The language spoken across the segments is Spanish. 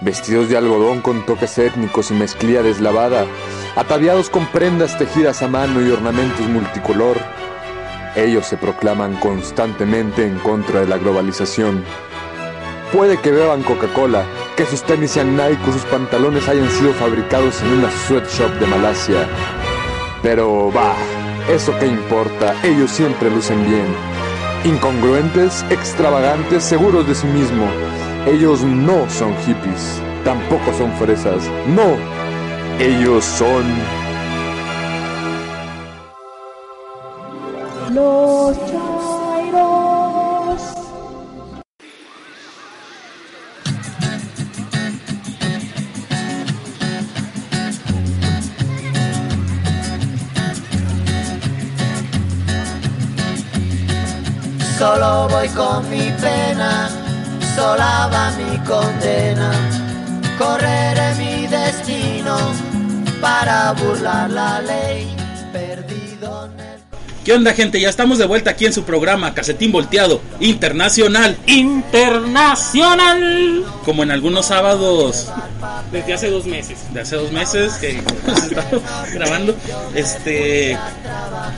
vestidos de algodón con toques étnicos y mezclilla deslavada, ataviados con prendas tejidas a mano y ornamentos multicolor. Ellos se proclaman constantemente en contra de la globalización. Puede que beban Coca-Cola, que sus tenis sean Nike o sus pantalones hayan sido fabricados en una sweatshop de Malasia. Pero va, eso que importa, ellos siempre lucen bien. Incongruentes, extravagantes, seguros de sí mismo. Ellos no son hippies, tampoco son fresas. No, ellos son... Los Chairos. Solo voy con mi pena, sola va mi condena. Correré mi destino para burlar la ley. El... ¿Qué onda, gente? Ya estamos de vuelta aquí en su programa Casetín Volteado Internacional. Internacional. Como en algunos sábados Desde hace dos meses. de hace dos meses que estado grabando. Este.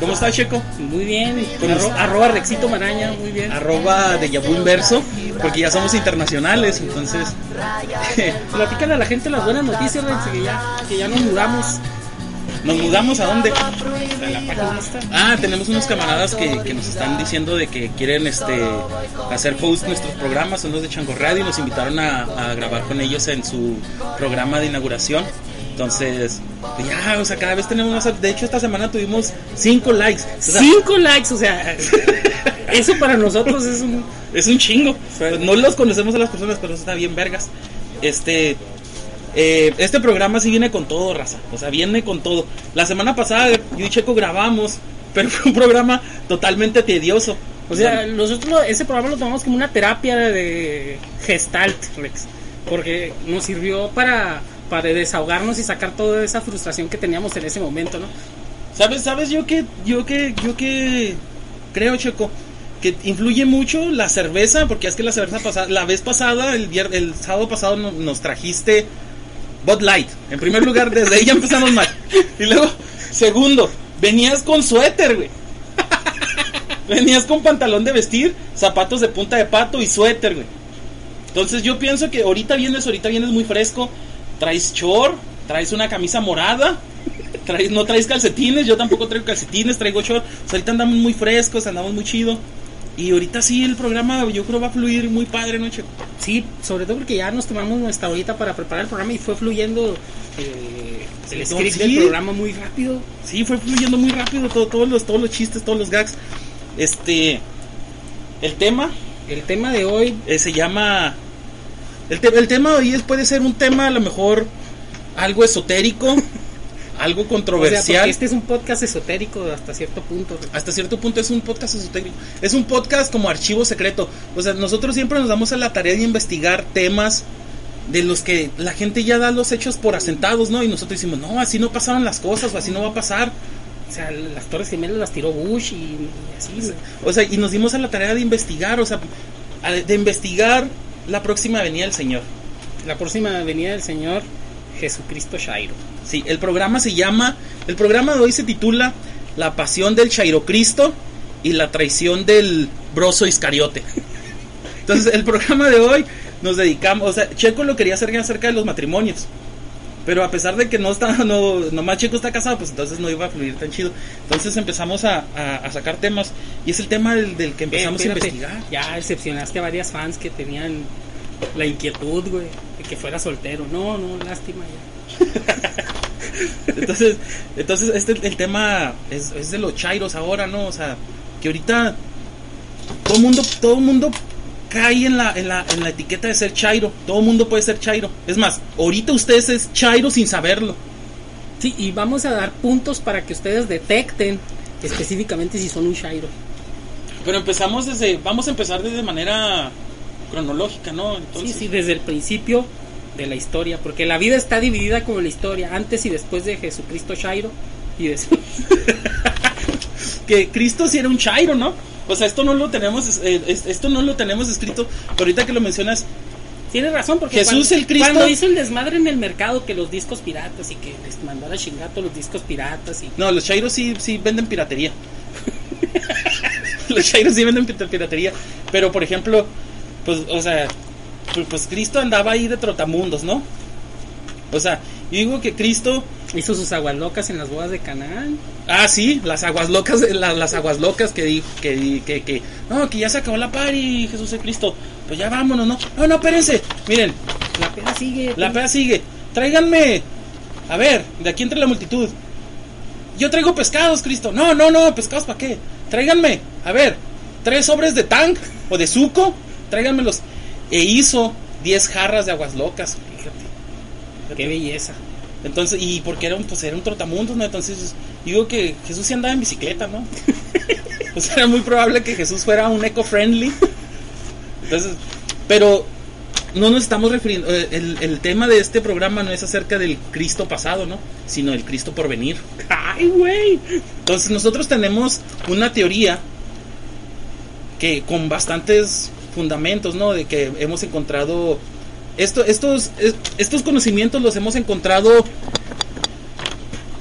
¿Cómo está, Checo? Muy bien. Con Arro- los- arroba Rexito Maraña, muy bien. Arroba de Yabu Inverso. Porque ya somos internacionales, entonces. Platícale a la gente las buenas noticias, Rex, que ya, que ya nos mudamos ¿Nos mudamos a dónde? a la página esta. Ah, tenemos unos camaradas que, que nos están diciendo de que quieren este hacer host nuestros programas, son los de Chango Radio y nos invitaron a, a grabar con ellos en su programa de inauguración. Entonces, pues ya, o sea, cada vez tenemos más. De hecho, esta semana tuvimos cinco likes. O sea, Cinco likes, o sea, eso para nosotros es un... es un chingo. No los conocemos a las personas, pero eso está bien vergas. Este. Eh, este programa sí viene con todo, raza. O sea, viene con todo. La semana pasada yo y Checo grabamos, pero fue un programa totalmente tedioso. O sea, nosotros ese programa lo tomamos como una terapia de gestalt, Rex. Porque nos sirvió para, para desahogarnos y sacar toda esa frustración que teníamos en ese momento, ¿no? ¿Sabes, sabes yo que yo que yo que creo, Checo, que influye mucho la cerveza, porque es que la cerveza pasada, la vez pasada, el vier- el sábado pasado no- nos trajiste Bud Light. En primer lugar, desde ahí ya empezamos mal. Y luego, segundo, venías con suéter, güey. Venías con pantalón de vestir, zapatos de punta de pato y suéter, güey. Entonces yo pienso que ahorita vienes, ahorita vienes muy fresco. Traes short, traes una camisa morada, traes, no traes calcetines, yo tampoco traigo calcetines, traigo short. Ahorita andamos muy frescos, andamos muy chido. Y ahorita sí el programa yo creo va a fluir muy padre, ¿no, Checo? Sí, sobre todo porque ya nos tomamos nuestra horita para preparar el programa y fue fluyendo eh, el Sí, script sí. del programa muy rápido. Sí, fue fluyendo muy rápido todo, todos los todos los chistes, todos los gags. Este el tema El tema de hoy, eh, se llama el, te- el tema de hoy es- puede ser un tema a lo mejor algo esotérico, algo o sea, controversial. este es un podcast esotérico hasta cierto punto. hasta cierto punto es un podcast esotérico. Es un podcast como archivo secreto. O sea, nosotros siempre nos damos a la tarea de investigar temas de los que la gente ya da los hechos por asentados, ¿no? Y nosotros decimos, no, así no pasaron las cosas, o así no va a pasar. O sea, las Torres Gemelas las tiró Bush y, y así. O sea, y nos dimos a la tarea de investigar, o sea, de investigar la próxima venida del Señor. La próxima venida del Señor Jesucristo Shairo. Sí, el programa se llama, el programa de hoy se titula La pasión del Chairo Cristo y la traición del broso Iscariote. Entonces, el programa de hoy nos dedicamos, o sea, Checo lo quería hacer acerca de los matrimonios. Pero a pesar de que no está, no, nomás Checo está casado, pues entonces no iba a fluir tan chido. Entonces empezamos a, a- a sacar temas. Y es el tema del, del que empezamos Eh, a espérate, investigar. Ya decepcionaste a varias fans que tenían la inquietud, güey, que fuera soltero. No, no, lástima ya. Entonces, entonces este el tema es, es de los chairos ahora, ¿no? O sea, que ahorita todo mundo, todo mundo cae en la, en la, en la etiqueta de ser chairo. Todo mundo puede ser chairo. Es más, ahorita ustedes es chairo sin saberlo. Sí, y vamos a dar puntos para que ustedes detecten específicamente si son un Shairo. Pero empezamos desde, vamos a empezar desde manera cronológica, ¿no? Sí, Entonces, sí, desde el principio de la historia, porque la vida está dividida como la historia, antes y después de Jesucristo Shairo y después. que Cristo sí era un chairo, ¿no? O sea, esto no lo tenemos, eh, es- esto no lo tenemos escrito, pero ahorita que lo mencionas, Tienes razón, porque Jesús cuando, el Cristo- cuando hizo el desmadre en el mercado, que los discos piratas y que les mandó a la chingada todos los discos piratas y No, los chairos sí, sí venden piratería. los chairos sí venden piratería. Pero, por ejemplo, pues, o sea, pues, pues Cristo andaba ahí de trotamundos, ¿no? O sea, yo digo que Cristo hizo sus aguas locas en las bodas de Canaán. Ah, sí, las aguas locas, la- las aguas locas que di, que, di- que, que, no, que ya se acabó la party, Jesús el Cristo, pues ya vámonos, no, no, no, espérense, miren, La peda sigue. la peda sigue, tráiganme, a ver, de aquí entre la multitud, yo traigo pescados, Cristo, no, no, no, pescados para qué, tráiganme, a ver, tres sobres de tank o de suco, tráiganmelos, e hizo diez jarras de aguas locas, fíjate. Qué belleza. Entonces, y porque era un, pues era un trotamundos, ¿no? Entonces, digo que Jesús sí andaba en bicicleta, ¿no? pues era muy probable que Jesús fuera un eco-friendly. Entonces, pero no nos estamos refiriendo, eh, el, el tema de este programa no es acerca del Cristo pasado, ¿no? Sino del Cristo por venir. Ay, güey. Entonces, nosotros tenemos una teoría que con bastantes fundamentos, ¿no? De que hemos encontrado esto, estos, es- estos conocimientos los hemos encontrado.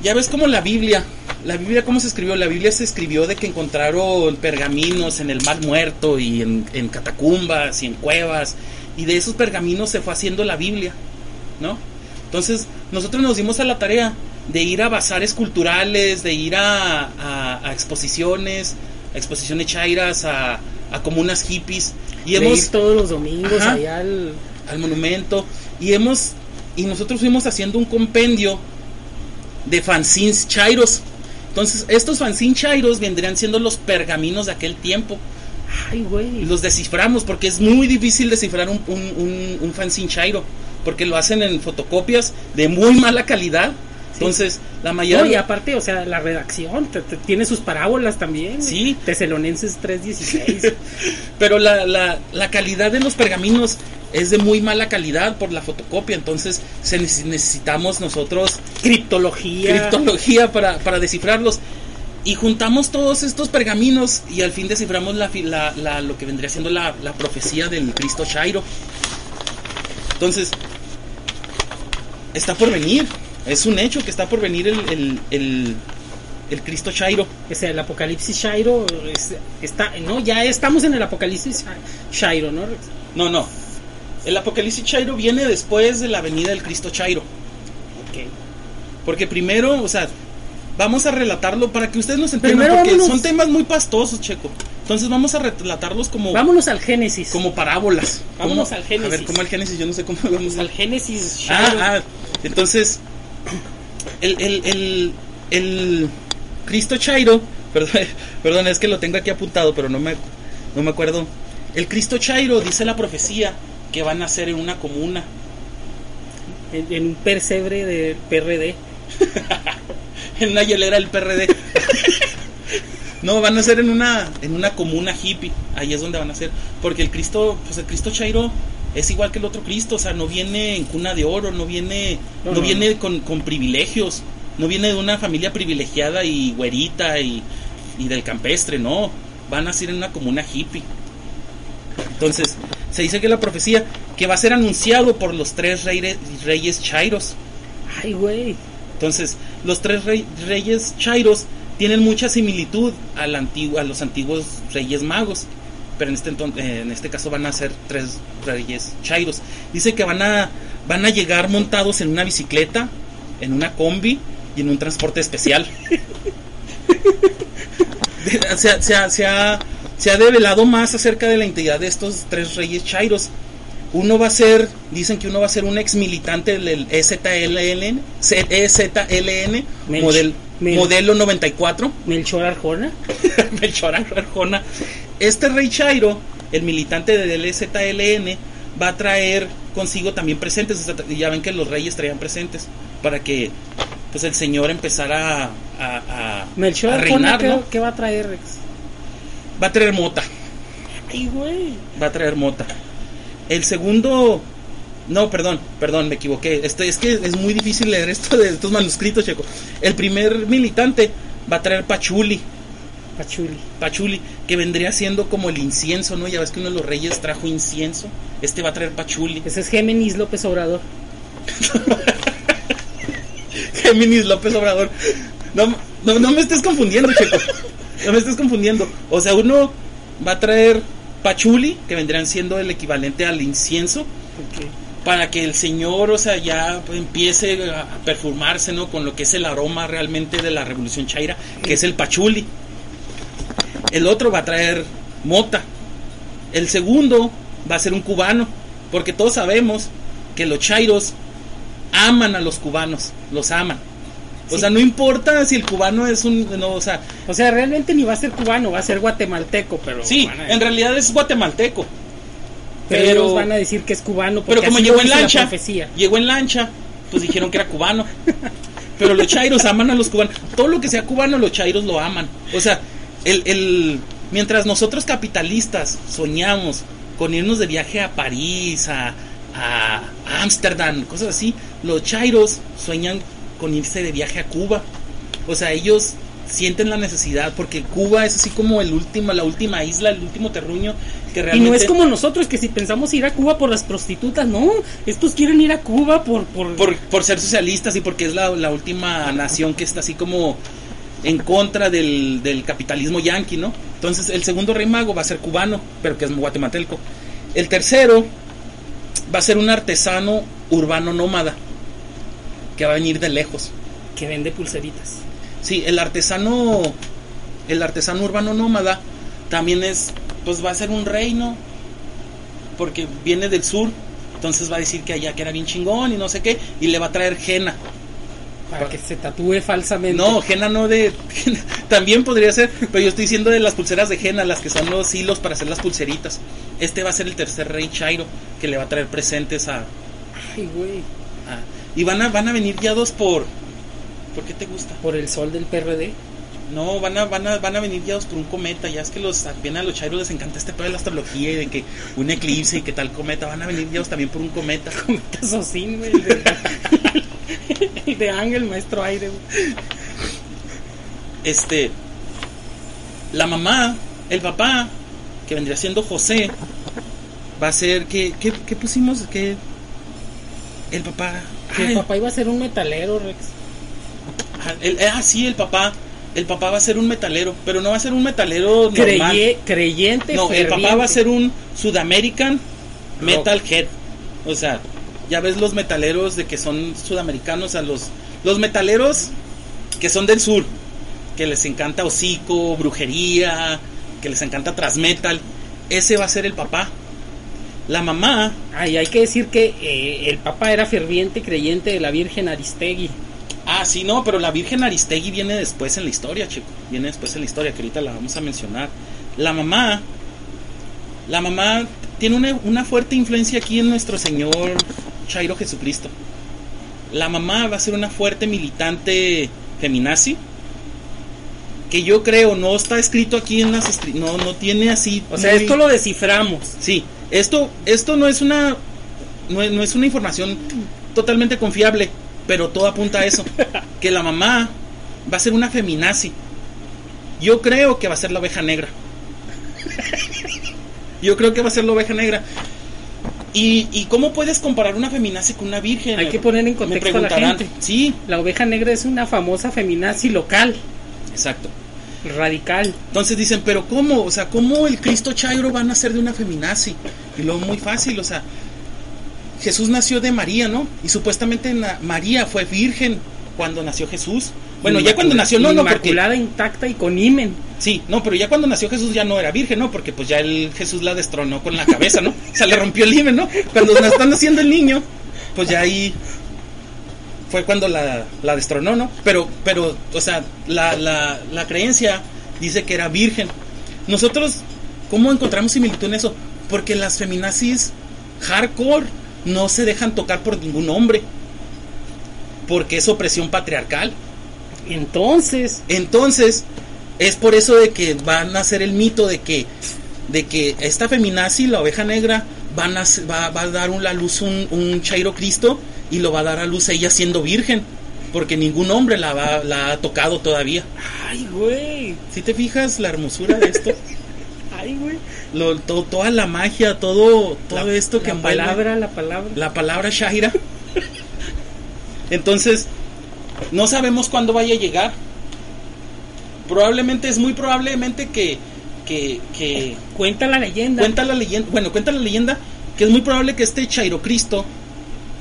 Ya ves como la Biblia, la Biblia cómo se escribió, la Biblia se escribió de que encontraron pergaminos en el mar muerto y en, en catacumbas y en cuevas y de esos pergaminos se fue haciendo la Biblia, ¿no? Entonces nosotros nos dimos a la tarea de ir a bazares culturales, de ir a- a exposiciones, a exposiciones chairas, a, a comunas hippies y De hemos ir todos los domingos Ajá. allá al. al monumento y hemos y nosotros fuimos haciendo un compendio de fanzines chairos. Entonces, estos fanzines chairos vendrían siendo los pergaminos de aquel tiempo. Ay, Y güey. los desciframos porque es muy difícil descifrar un, un, un, un fanzine chairo. Porque lo hacen en fotocopias de muy mala calidad. Entonces, la mayoría... No, y aparte, o sea, la redacción te- te- tiene sus parábolas también. Sí. Tesalonenses 3.16. Pero la, la, la calidad de los pergaminos es de muy mala calidad por la fotocopia. Entonces, se neces- necesitamos nosotros Criptología. criptología para, para descifrarlos. Y juntamos todos estos pergaminos y al fin desciframos la, la- la- lo que vendría siendo la, la profecía del Cristo Shairo. Entonces, está por venir. Es un hecho que está por venir el, el, el, el Cristo Shairo. O sea, el apocalipsis Shairo es- está, no, ya estamos en el apocalipsis Shairo, ¿no? No, no. El Apocalipsis Chairo viene después de la venida del Cristo Chairo. Ok. Porque primero, o sea, vamos a relatarlo para que ustedes nos entiendan. Primero porque vámonos- son temas muy pastosos, Checo. Entonces vamos a relatarlos como, Vámonos al Génesis. como parábolas. Vámonos Como- al Génesis. A ver, ¿cómo al Génesis? Yo no sé cómo vamos al Génesis Shairo. Ah, ah, entonces, el, el, el, el Cristo Chairo, perdón, perdón, es que lo tengo aquí apuntado, pero no me, no me acuerdo. El Cristo Chairo dice la profecía que van a nacer en una comuna. En, en un percebre del PRD. en una hielera del PRD. no, van a ser en una en una comuna hippie. Ahí es donde van a ser, porque el Cristo, pues el Cristo Chairo es igual que el otro Cristo, o sea, no viene en cuna de oro, no viene No, no, no. viene con, con privilegios, no viene de una familia privilegiada y güerita y, y del campestre, no, van a ser en una comuna hippie. Entonces, se dice que la profecía que va a ser anunciado por los tres reyes, reyes chairos. Ay, güey. Entonces, los tres rey- reyes chairos tienen mucha similitud al antiguo, a los antiguos reyes magos. Pero en este, enton- eh, en este caso van a ser tres reyes chairos. Dice que van a, van a llegar montados en una bicicleta, en una combi y en un transporte especial. Se, ha- se ha- se ha, se ha develado más acerca de la integridad de estos tres reyes chairos. Uno va a ser, dicen que uno va a ser un ex militante del EZLN, EZLN, model- modelo 94, Melchor Arjona. Melchor Arjona. Este rey Chairo, el militante del EZLN, va a traer consigo también presentes. o sea, Ya ven que los reyes traían presentes para que pues el señor empezara a, a, a- Melchor a reinar, ¿qué, ¿no? qué va a traer, Rex? Va a traer mota. Ay, güey. va a traer mota. El segundo, no, perdón, perdón, me equivoqué. Este, es que es muy difícil leer esto de estos manuscritos, checo. El primer militante va a traer pachuli. Pachuli. Pachuli, que vendría siendo como el incienso, ¿no? Ya ves que uno de los reyes trajo incienso. Este va a traer Pachuli. Ese es Géminis López Obrador. Géminis López Obrador. No, no, no me estés confundiendo, Checo. No me estés confundiendo. O sea, uno va a traer Pachuli, que vendrían siendo el equivalente al incienso, para que el señor, o sea, ya empiece a perfumarse, ¿no? Con lo que es el aroma realmente de la revolución chaira, que es el Pachuli. El otro va a traer mota. El segundo va a ser un cubano, porque todos sabemos que los chairos aman a los cubanos, los aman. O Sí. sea, no importa si el cubano es un... No, o sea, O sea, realmente ni va a ser cubano, va a ser guatemalteco, pero. sí, a- en realidad es guatemalteco. pero, pero- ellos van a decir que es cubano. Pero porque como así llegó en la lancha, llegó en lancha, pues dijeron que era cubano. Pero los chairos aman a los cubanos. Todo lo que sea cubano, los chairos lo aman. O sea, el, el, mientras nosotros capitalistas soñamos con irnos de viaje a París, a a Ámsterdam, cosas así, los chairos sueñan con irse de viaje a Cuba. O sea, ellos sienten la necesidad porque Cuba es así como el último, la última isla, el último terruño que Y realmente no es como nosotros que si pensamos ir a Cuba por las prostitutas, no, estos quieren ir a Cuba por... por, por, por ser socialistas y porque es la, la última nación que está así como en contra del, del capitalismo yanqui, ¿no? Entonces el segundo rey mago va a ser cubano, pero que es guatemalteco. El tercero va a ser un artesano urbano nómada, que va a venir de lejos. que vende pulseritas. Sí, el artesano, el artesano urbano nómada también es, pues va a ser un reino, porque viene del sur, entonces va a decir que allá que era bien chingón y no sé qué, y le va a traer jena. Para que se tatúe falsamente. No, jena no de, también podría ser, pero yo estoy diciendo de las pulseras de jena, las que son los hilos para hacer las pulseritas. Este va a ser el tercer rey Chairo, que le va a traer presentes a, Ay, güey. a- y van a, van a venir guiados por, ¿por qué te gusta? Por el sol del PRD. No, van a, van a, van a venir guiados por un cometa. Ya es que los bien a los chairos les encanta este pedo de la astrología y de que un eclipse y que tal cometa. Van a venir guiados también por un cometa. Casocín, güey. El de, el de Ángel, maestro aire, güey. Este, la mamá, el papá, que vendría siendo José, va a ser que, ¿qué, qué pusimos? que el papá, Que el papá iba a ser un metalero, Rex. ah, el- ah, sí, el papá, el papá va a ser un metalero, pero no va a ser un metalero normal. Creyente, No, el papá va a ser un Sudamerican Metalhead. O sea, ya ves los metaleros de que son sudamericanos, a los, los metaleros que son del sur, que les encanta hocico, brujería, que les encanta transmetal. Ese va a ser el papá. La mamá, Ay, hay que decir que eh, el papá era ferviente creyente de la Virgen Aristegui. Ah, sí, no, pero la Virgen Aristegui viene después en la historia, chico. Viene después en la historia, que ahorita la vamos a mencionar. La mamá, la mamá tiene una, una fuerte influencia aquí en nuestro Señor Chairo Jesucristo. La mamá va a ser una fuerte militante feminazi. Que yo creo no está escrito aquí en las no no tiene así. O sea, muy- esto lo desciframos. Sí, esto, esto no es una no no es una información totalmente confiable, pero todo apunta a eso, que la mamá va a ser una feminazi. Yo creo que va a ser la oveja negra. Yo creo que va a ser la oveja negra. ¿Y, y cómo puedes comparar una feminazi con una virgen? Hay que poner en Me contexto a la gente. Sí, La oveja negra es una famosa feminazi local, exacto. radical. Entonces dicen, pero ¿cómo? O sea, ¿cómo el Cristo Chairo va a nacer de una feminazi? Y luego muy fácil, o sea, Jesús nació de María, ¿no? Y supuestamente María fue virgen cuando nació Jesús. Bueno, ya cuando nació no, no, porque Inmaculada, intacta y con imen. sí, no, pero ya cuando nació Jesús ya no era virgen, ¿no? Porque pues ya el Jesús la destronó con la cabeza, ¿no? O sea, le rompió el himen, ¿no? Cuando están naciendo el niño, pues ya ahí fue cuando la, la destronó, ¿no? Pero, pero, o sea, la, la, la creencia dice que era virgen. Nosotros, ¿cómo encontramos similitud en eso? Porque las feminazis hardcore no se dejan tocar por ningún hombre. Porque es opresión patriarcal. Entonces, Entonces, es por eso de que van a hacer el mito de que, de que esta feminazi, la oveja negra, van a, va, va a dar un- la luz un, un Chairo Cristo y lo va a dar a luz ella siendo virgen. porque ningún hombre la, va- la ha tocado todavía. Ay, güey. Si te fijas la hermosura de esto, Ay, güey. lo- to- toda la magia, todo, todo La- esto que la envuelve palabra, la palabra. la palabra Shaira. Entonces, no sabemos cuándo vaya a llegar. Probablemente, es muy probablemente que, que, que Cuenta la leyenda. cuenta la leyenda, bueno, cuenta la leyenda que es muy probable que este Chairo Cristo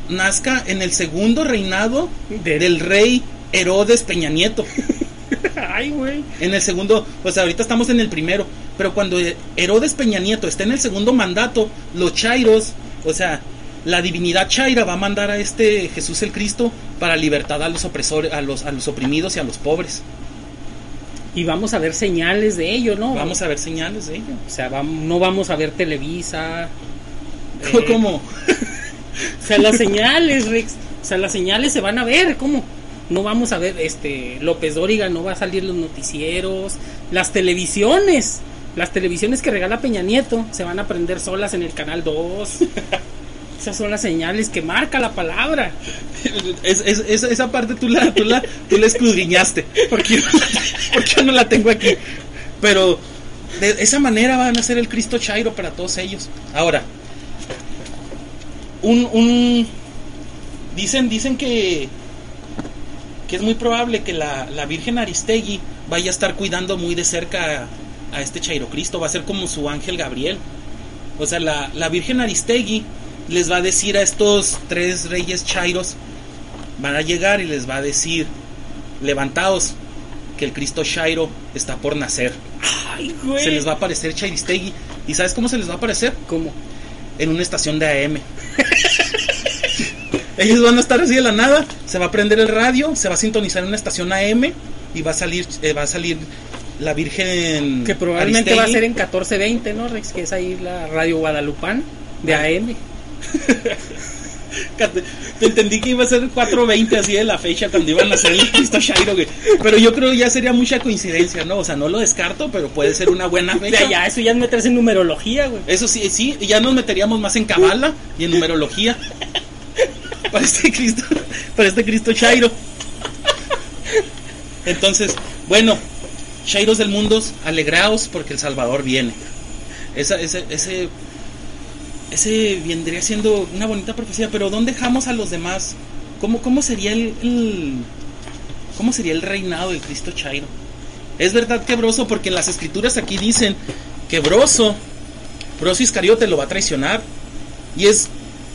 nazca en el segundo reinado De- del rey Herodes Peña Nieto. Ay, güey. En el segundo, pues ahorita estamos en el primero, pero cuando Herodes Peña Nieto esté en el segundo mandato, los Chairos, o sea, la divinidad Chaira va a mandar a este Jesús el Cristo para libertad a los opresores, a los, a los oprimidos y a los pobres. Y vamos a ver señales de ello, ¿no? Vamos a ver señales de ello. O sea, vam- no vamos a ver Televisa. eh, ¿Cómo? O sea, las señales, Rex. O sea, las señales se van a ver, ¿cómo? No vamos a ver, este, López Dóriga no va a salir los noticieros, las televisiones, las televisiones que regala Peña Nieto se van a prender solas en el canal 2. Esas son las señales que marca la palabra. Es- es- es- esa parte tú la, tú la, tú la escudriñaste. Porque, porque yo no la tengo aquí. Pero de esa manera van a ser el Cristo Chairo para todos ellos. Ahora, un, un dicen, dicen que que es muy probable que la, la Virgen Aristegui vaya a estar cuidando muy de cerca a, este Chairo Cristo. Va a ser como su ángel Gabriel. O sea, la, la Virgen Aristegui les va a decir a estos tres reyes chairos, van a llegar y les va a decir, levantaos, que el Cristo Chairo está por nacer. Ay, güey. Se les va a aparecer Chairistegui. ¿Y sabes cómo se les va a aparecer? ¿Cómo? En una estación de AM. Ellos van a estar así de la nada, se va a prender el radio, se va a sintonizar en una estación AM y va a salir, eh, va a salir la Virgen. Que probablemente va a ser en 1420, ¿no, Rex? Que es ahí la radio Guadalupán de AM. Te entendí que iba a ser 4.20 así de la fecha cuando iban a hacer el Cristo Shairo, güey. Pero yo creo ya sería mucha coincidencia, ¿no? O sea, no lo descarto, pero puede ser una buena fecha. sea, ya, eso ya es meterse en numerología, güey. Eso sí, sí, ya nos meteríamos más en cabala y en numerología. Para este Cristo, para este Cristo Shairo. Entonces, bueno, Shairos del mundo, alegraos porque el Salvador viene. Ese, ese, ese vendría siendo una bonita profecía, pero ¿dónde dejamos a los demás? ¿Cómo, cómo sería el, cómo sería el reinado del Cristo Chairo? Es verdad que Broso, porque en las escrituras aquí dicen que Broso, Broso Iscariote lo va a traicionar. Y es,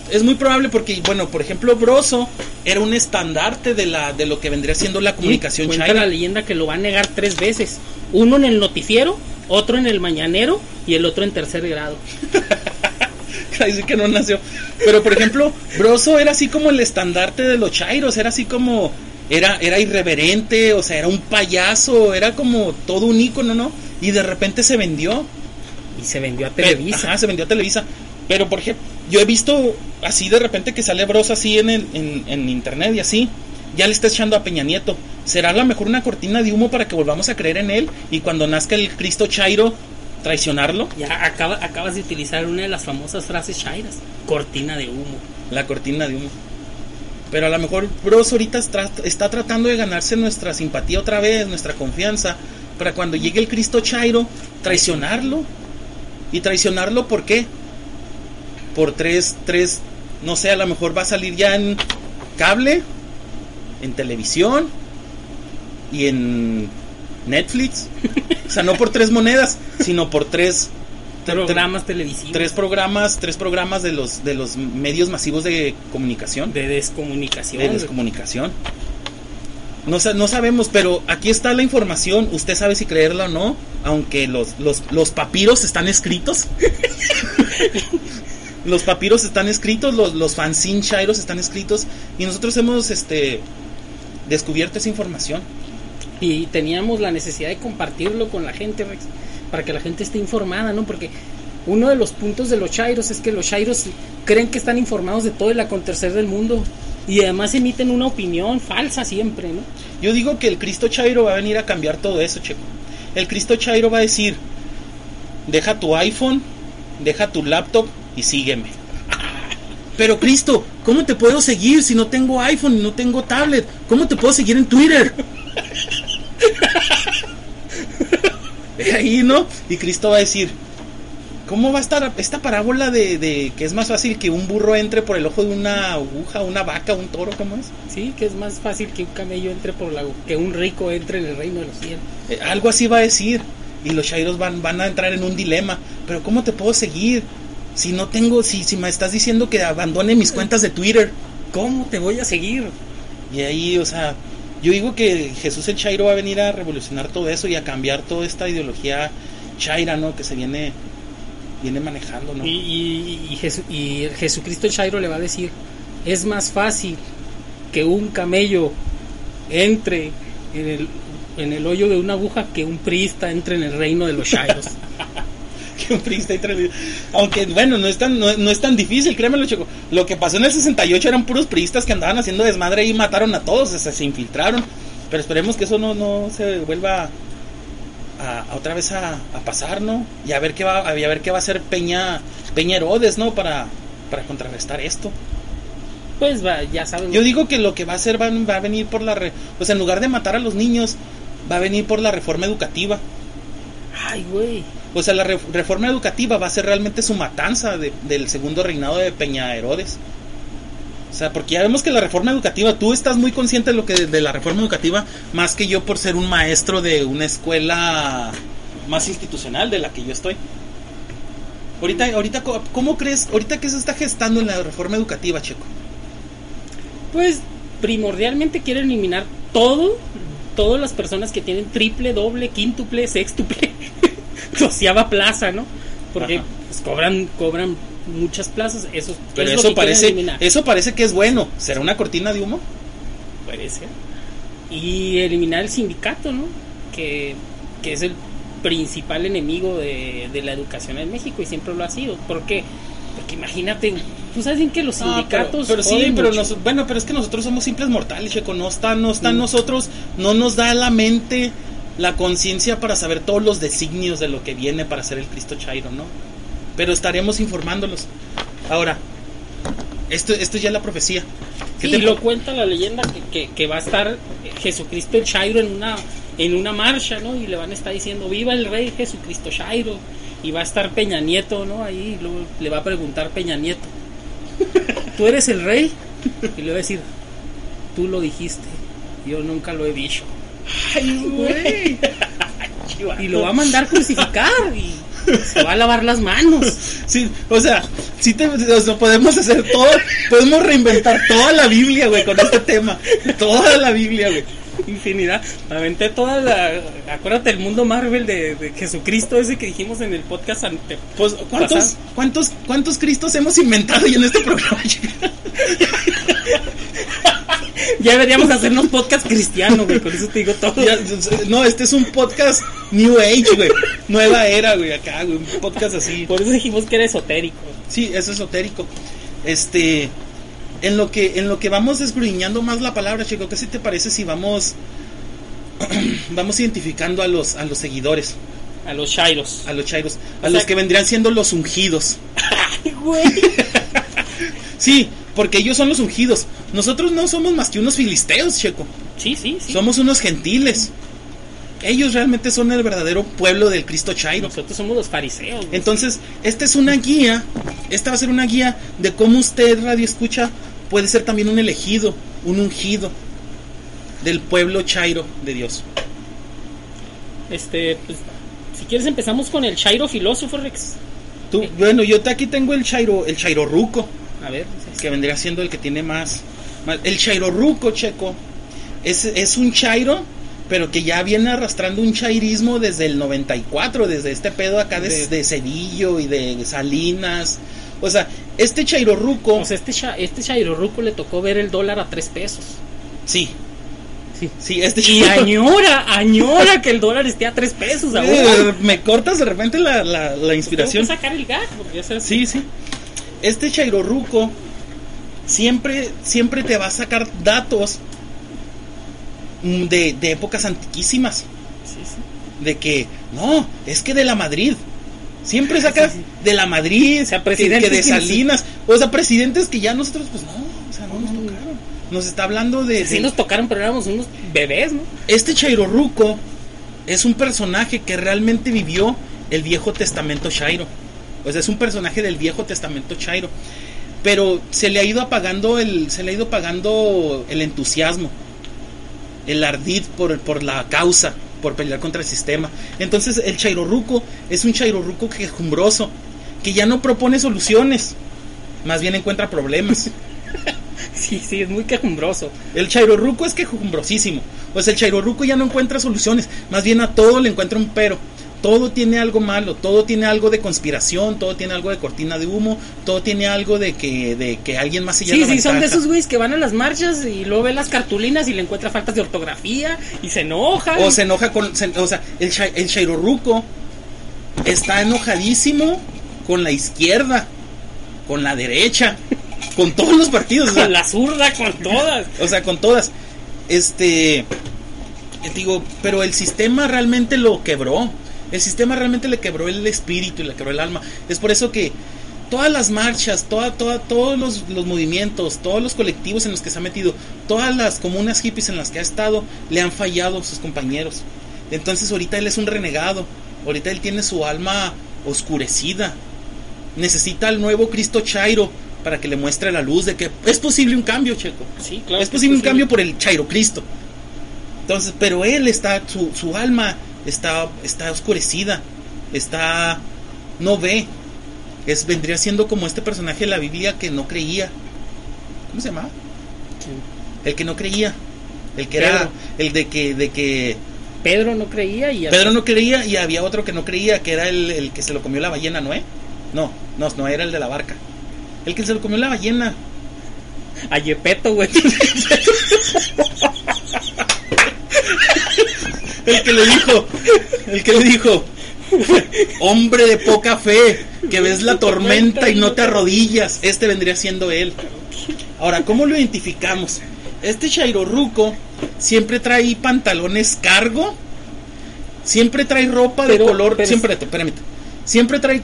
es muy probable porque, bueno, por ejemplo, Broso era un estandarte de, la, de lo que vendría siendo la comunicación Chaira. la leyenda que lo va a negar tres veces. Uno en el noticiero, otro en el mañanero y el otro en tercer grado. Dice que no nació. Pero por ejemplo, Broso era así como el estandarte de los chairos, era así como era era irreverente, o sea, era un payaso, era como todo un ícono, ¿no? Y de repente se vendió. Y se vendió a Televisa. ajá, se vendió a Televisa. Pero por ejemplo, yo he visto así de repente que sale Broso así en, el, en, en internet y así. Ya le está echando a Peña Nieto. ¿Será a lo mejor una cortina de humo para que volvamos a creer en él? Y cuando nazca el Cristo Chairo, traicionarlo. Ya acaba- acabas de utilizar una de las famosas frases chairas. Cortina de humo. La cortina de humo. Pero a lo mejor Bros ahorita está, está tratando de ganarse nuestra simpatía otra vez, nuestra confianza, para cuando llegue el Cristo Chairo, traicionarlo. ¿Y traicionarlo por qué? Por tres, tres, no sé, a lo mejor va a salir ya en cable, en televisión y en Netflix. O sea, no por tres monedas, sino por tres Programas televisivos. tres programas, tres programas de los de los medios masivos de comunicación, de, de descomunicación. de descomunicación. No, no sabemos, pero aquí está la información. Usted sabe si creerla o no, aunque los, los, los papiros están escritos. los papiros están escritos, los, los fanzine chairos están escritos, y nosotros hemos este descubierto esa información. Y teníamos la necesidad de compartirlo con la gente, Rex, para que la gente esté informada, ¿no? Porque uno de los puntos de los chairos es que los chairos creen que están informados de todo el acontecer del mundo y además emiten una opinión falsa siempre, ¿no? Yo digo que el Cristo Chairo va a venir a cambiar todo eso, Checo. El Cristo Chairo va a decir, deja tu iPhone, deja tu laptop y sígueme. Pero Cristo, ¿cómo te puedo seguir si no tengo iPhone y no tengo tablet? ¿Cómo te puedo seguir en Twitter? Ahí, ¿no? Y Cristo va a decir, ¿cómo va a estar esta parábola de, de que es más fácil que un burro entre por el ojo de una aguja, una vaca, un toro, ¿cómo es? Sí, que es más fácil que un camello entre por la que un rico entre en el reino de los cielos. Eh, algo así va a decir. Y los Shairos van, van a entrar en un dilema. Pero ¿cómo te puedo seguir? Si no tengo, si, si me estás diciendo que abandone mis cuentas de Twitter, ¿Cómo te voy a seguir? Y ahí, o sea, yo digo que Jesús el Chairo va a venir a revolucionar todo eso y a cambiar toda esta ideología chaira, ¿no? Que se viene, viene manejando, ¿no? Y, y, y Jesu- y Jesucristo el Chairo le va a decir, es más fácil que un camello entre en el, en el hoyo de una aguja que un priista entre en el reino de los Shairos. un priista. Aunque, bueno, no es, tan, no, no es tan difícil, créemelo, chico. Lo que pasó en el 68 eran puros priistas que andaban haciendo desmadre y mataron a todos, se, se infiltraron. Pero esperemos que eso no, no se vuelva a, a otra vez a, a pasar, ¿no? Y a ver qué va, a ver qué va a hacer Peña, Peña Herodes, ¿no? Para, para contrarrestar esto. Pues va, ya saben. Yo digo que lo que va a hacer va, va a venir por la... Re, o sea, en lugar de matar a los niños, va a venir por la reforma educativa. Ay, güey. O sea, la re- reforma educativa va a ser realmente su matanza de- del segundo reinado de Peña Herodes. O sea, porque ya vemos que la reforma educativa, tú estás muy consciente de lo que de la reforma educativa, más que yo por ser un maestro de una escuela más institucional de la que yo estoy. Ahorita, ahorita, ¿cómo crees? Ahorita qué se está gestando en la reforma educativa, Checo? Pues primordialmente quieren eliminar todo, todas las personas que tienen triple, doble, quíntuple, sextuple, doceava plaza, ¿no? Porque Ajá. pues, cobran, cobran muchas plazas, eso, Pero es eso que parece, eso parece que es bueno. ¿Será una cortina de humo? Puede ser. Y eliminar el sindicato, ¿no? Que, que es el principal enemigo de, de la educación en México y siempre lo ha sido. ¿Por qué? Porque imagínate, tú sabes bien que los Ah, pero- sindicatos. pero, sí, pero nos- bueno, pero es que nosotros somos simples mortales, Checo. No está, no está Mm. nosotros, no nos da la mente, la conciencia para saber todos los designios de lo que viene para ser el Cristo Chairo, ¿no? Pero estaremos informándolos. Ahora, esto, esto ya es la profecía. ¿Qué Sí, te- lo cuenta la leyenda que, que, que va a estar Jesucristo Chairo en una, en una marcha, ¿no? Y le van a estar diciendo, viva el rey Jesucristo Chairo. Y va a estar Peña Nieto, ¿no? Ahí luego le va a preguntar Peña Nieto, ¿tú eres el rey? Y le va a decir, tú lo dijiste, yo nunca lo he dicho. Ay, güey. Y lo va a mandar crucificar y se va a lavar las manos. Sí, o sea, sí te, o sea, podemos hacer todo, podemos reinventar toda la Biblia, güey, con este tema. Toda la Biblia, güey. Infinidad. Aventé toda la. Acuérdate el mundo Marvel de, de Jesucristo, ese que dijimos en el podcast ante. Pues, ¿cuántos, cuántos, cuántos Cristos hemos inventado ya en este programa? Ya deberíamos hacernos podcast cristiano, güey. Con eso te digo todo. Ya, no, este es un podcast New Age, güey. Nueva era, güey, acá, güey. Un podcast así. Por eso dijimos que era esotérico. Sí, es esotérico. Este, en lo que, en lo que vamos esgruñando más la palabra, chico, ¿qué si te parece si vamos, vamos identificando a los, a los seguidores, A los Shairos. a los chairos, a O los sea- que vendrían siendo los ungidos? Ay, güey. Sí, porque ellos son los ungidos. Nosotros no somos más que unos filisteos, checo. Sí, sí, sí. Somos unos gentiles. Ellos realmente son el verdadero pueblo del Cristo Chairo. Nosotros somos los fariseos. Entonces, esta es una guía, esta va a ser una guía de cómo usted, radio escucha, puede ser también un elegido, un ungido del pueblo Chairo de Dios. Este, pues, si quieres empezamos con el Chairo filósofo, Rex. Tú, bueno, yo te- aquí tengo el Chairo, el Chairo Ruco, A ver. que vendría siendo el que tiene más- el Chairo Ruco, checo, es, es un Chairo, pero que ya viene arrastrando un chairismo desde el 94, desde este pedo acá de, De- de Cedillo y de Salinas. O sea, este Chairo Ruco, O sea, este, este Chairo Ruco le tocó ver el dólar a tres pesos. sí, Sí. sí, este Y Chairo- añora, añora que el dólar esté a tres pesos ahora. Eh, me cortas de repente la, la, la Tengo inspiración. que sacar el gag, porque ya sabes. Sí, sí. Este Chairorruco siempre, siempre te va a sacar datos mm, de, de épocas antiquísimas. Sí, sí. De que, no, es que de la Madrid. Siempre saca Sí, sí. de la Madrid, O sea, presidentes que de que Salinas, o sea, presidentes que ya nosotros, pues no, o sea, no nos tocaron. Nos está hablando de, Sí de- nos tocaron, pero éramos unos bebés, ¿no? este Chairo Ruco es un personaje que realmente vivió el Viejo Testamento Chairo. O sea, es un personaje del Viejo Testamento Chairo. Pero se le ha ido apagando el, se le ha ido apagando el entusiasmo, el ardid por, por la causa, por pelear contra el sistema. Entonces el Chairo Ruco es un Chairo Ruco quejumbroso, que ya no propone soluciones, más bien encuentra problemas. Sí, sí, es muy quejumbroso. El chairorruco es quejumbrosísimo. Sea, el chairorruco ya no encuentra soluciones. Más bien a todo le encuentra un pero. Todo tiene algo malo, todo tiene algo de conspiración, todo tiene algo de cortina de humo, todo tiene algo de que, de que alguien más se Sí, lleva sí, la son de esos güeyes que van a las marchas y luego ve las cartulinas y le encuentra faltas de ortografía y se enoja. O se enoja con. se- o sea, el, el chairorruco está enojadísimo con la izquierda, con la derecha, con todos los partidos. o sea, con la zurda, con todas. O sea, con todas. Este. Digo, pero el sistema realmente lo quebró. El sistema realmente le quebró el espíritu y le quebró el alma. Es por eso que todas las marchas, toda, toda, todos los, los movimientos, todos los colectivos en los que se ha metido, todas las comunas hippies en las que ha estado, le han fallado a sus compañeros. Entonces ahorita él es un renegado. Ahorita él tiene su alma oscurecida. Necesita al nuevo Cristo Chairo para que le muestre la luz de que es posible un cambio, Checo. Sí, claro. es que posible un cambio por el Chairo Cristo. Entonces, pero él está, su, su alma está, está oscurecida, está, no ve. Es, vendría siendo como este personaje de la Biblia que no creía. ¿Cómo se llamaba? El que no creía. El que era, el de que, de que Pedro no creía y Pedro no creía y había otro que no creía, que era el, el que se lo comió la ballena, ¿Noé? No, no, no era el de la barca. El que se lo comió la ballena. a Yepeto, güey. El que le dijo, el que le dijo, hombre de poca fe, que ves la tormenta y no te arrodillas, este vendría siendo él. Ahora, ¿cómo lo identificamos? Este Chairorruco siempre trae pantalones cargo, siempre trae ropa de color, pero- siempre, espérame, siempre trae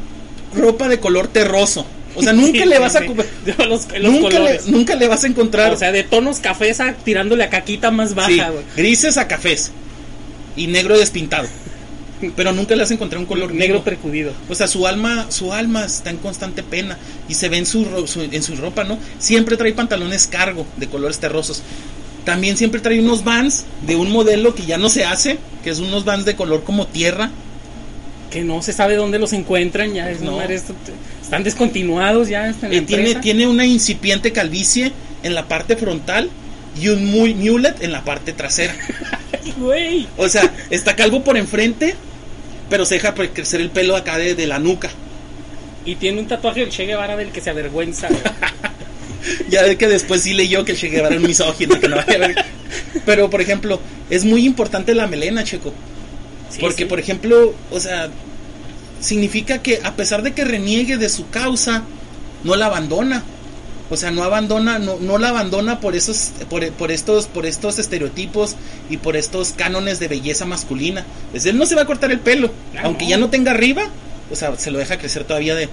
ropa de color terroso. O sea, nunca Sí, le vas a. Los, los nunca, le, nunca le vas a encontrar O sea, de tonos cafés a tirándole a caquita más baja, grises a cafés y negro despintado. Pero nunca le has encontrado un color Negro negro. percudido. O sea, su alma, su alma está en constante pena y se ve en su, su- en su ropa, ¿no? Siempre trae pantalones cargo de colores terrosos. También siempre trae unos vans de un modelo que ya no se hace, que es unos vans de color como tierra. Que no se sabe dónde los encuentran, ya es, No. están descontinuados ya. En la Eh, tiene, tiene una incipiente calvicie en la parte frontal y un muy mulet en la parte trasera. Güey. O sea, está calvo por enfrente, pero se deja crecer el pelo acá de, de la nuca. Y tiene un tatuaje del Che Guevara del que se avergüenza, güey. Ya de que después sí leyó que el Che Guevara era un misógino. que no vaya a ver. Pero, por ejemplo, es muy importante la melena, Checo. Sí, Porque, sí. por ejemplo, o sea, significa que a pesar de que reniegue de su causa, no la abandona. O sea, no abandona, no, no la abandona por esos, por, por estos, por estos estereotipos y por estos cánones de belleza masculina. Es él no se va a cortar el pelo, aunque ya no tenga arriba, o sea, se lo deja crecer todavía de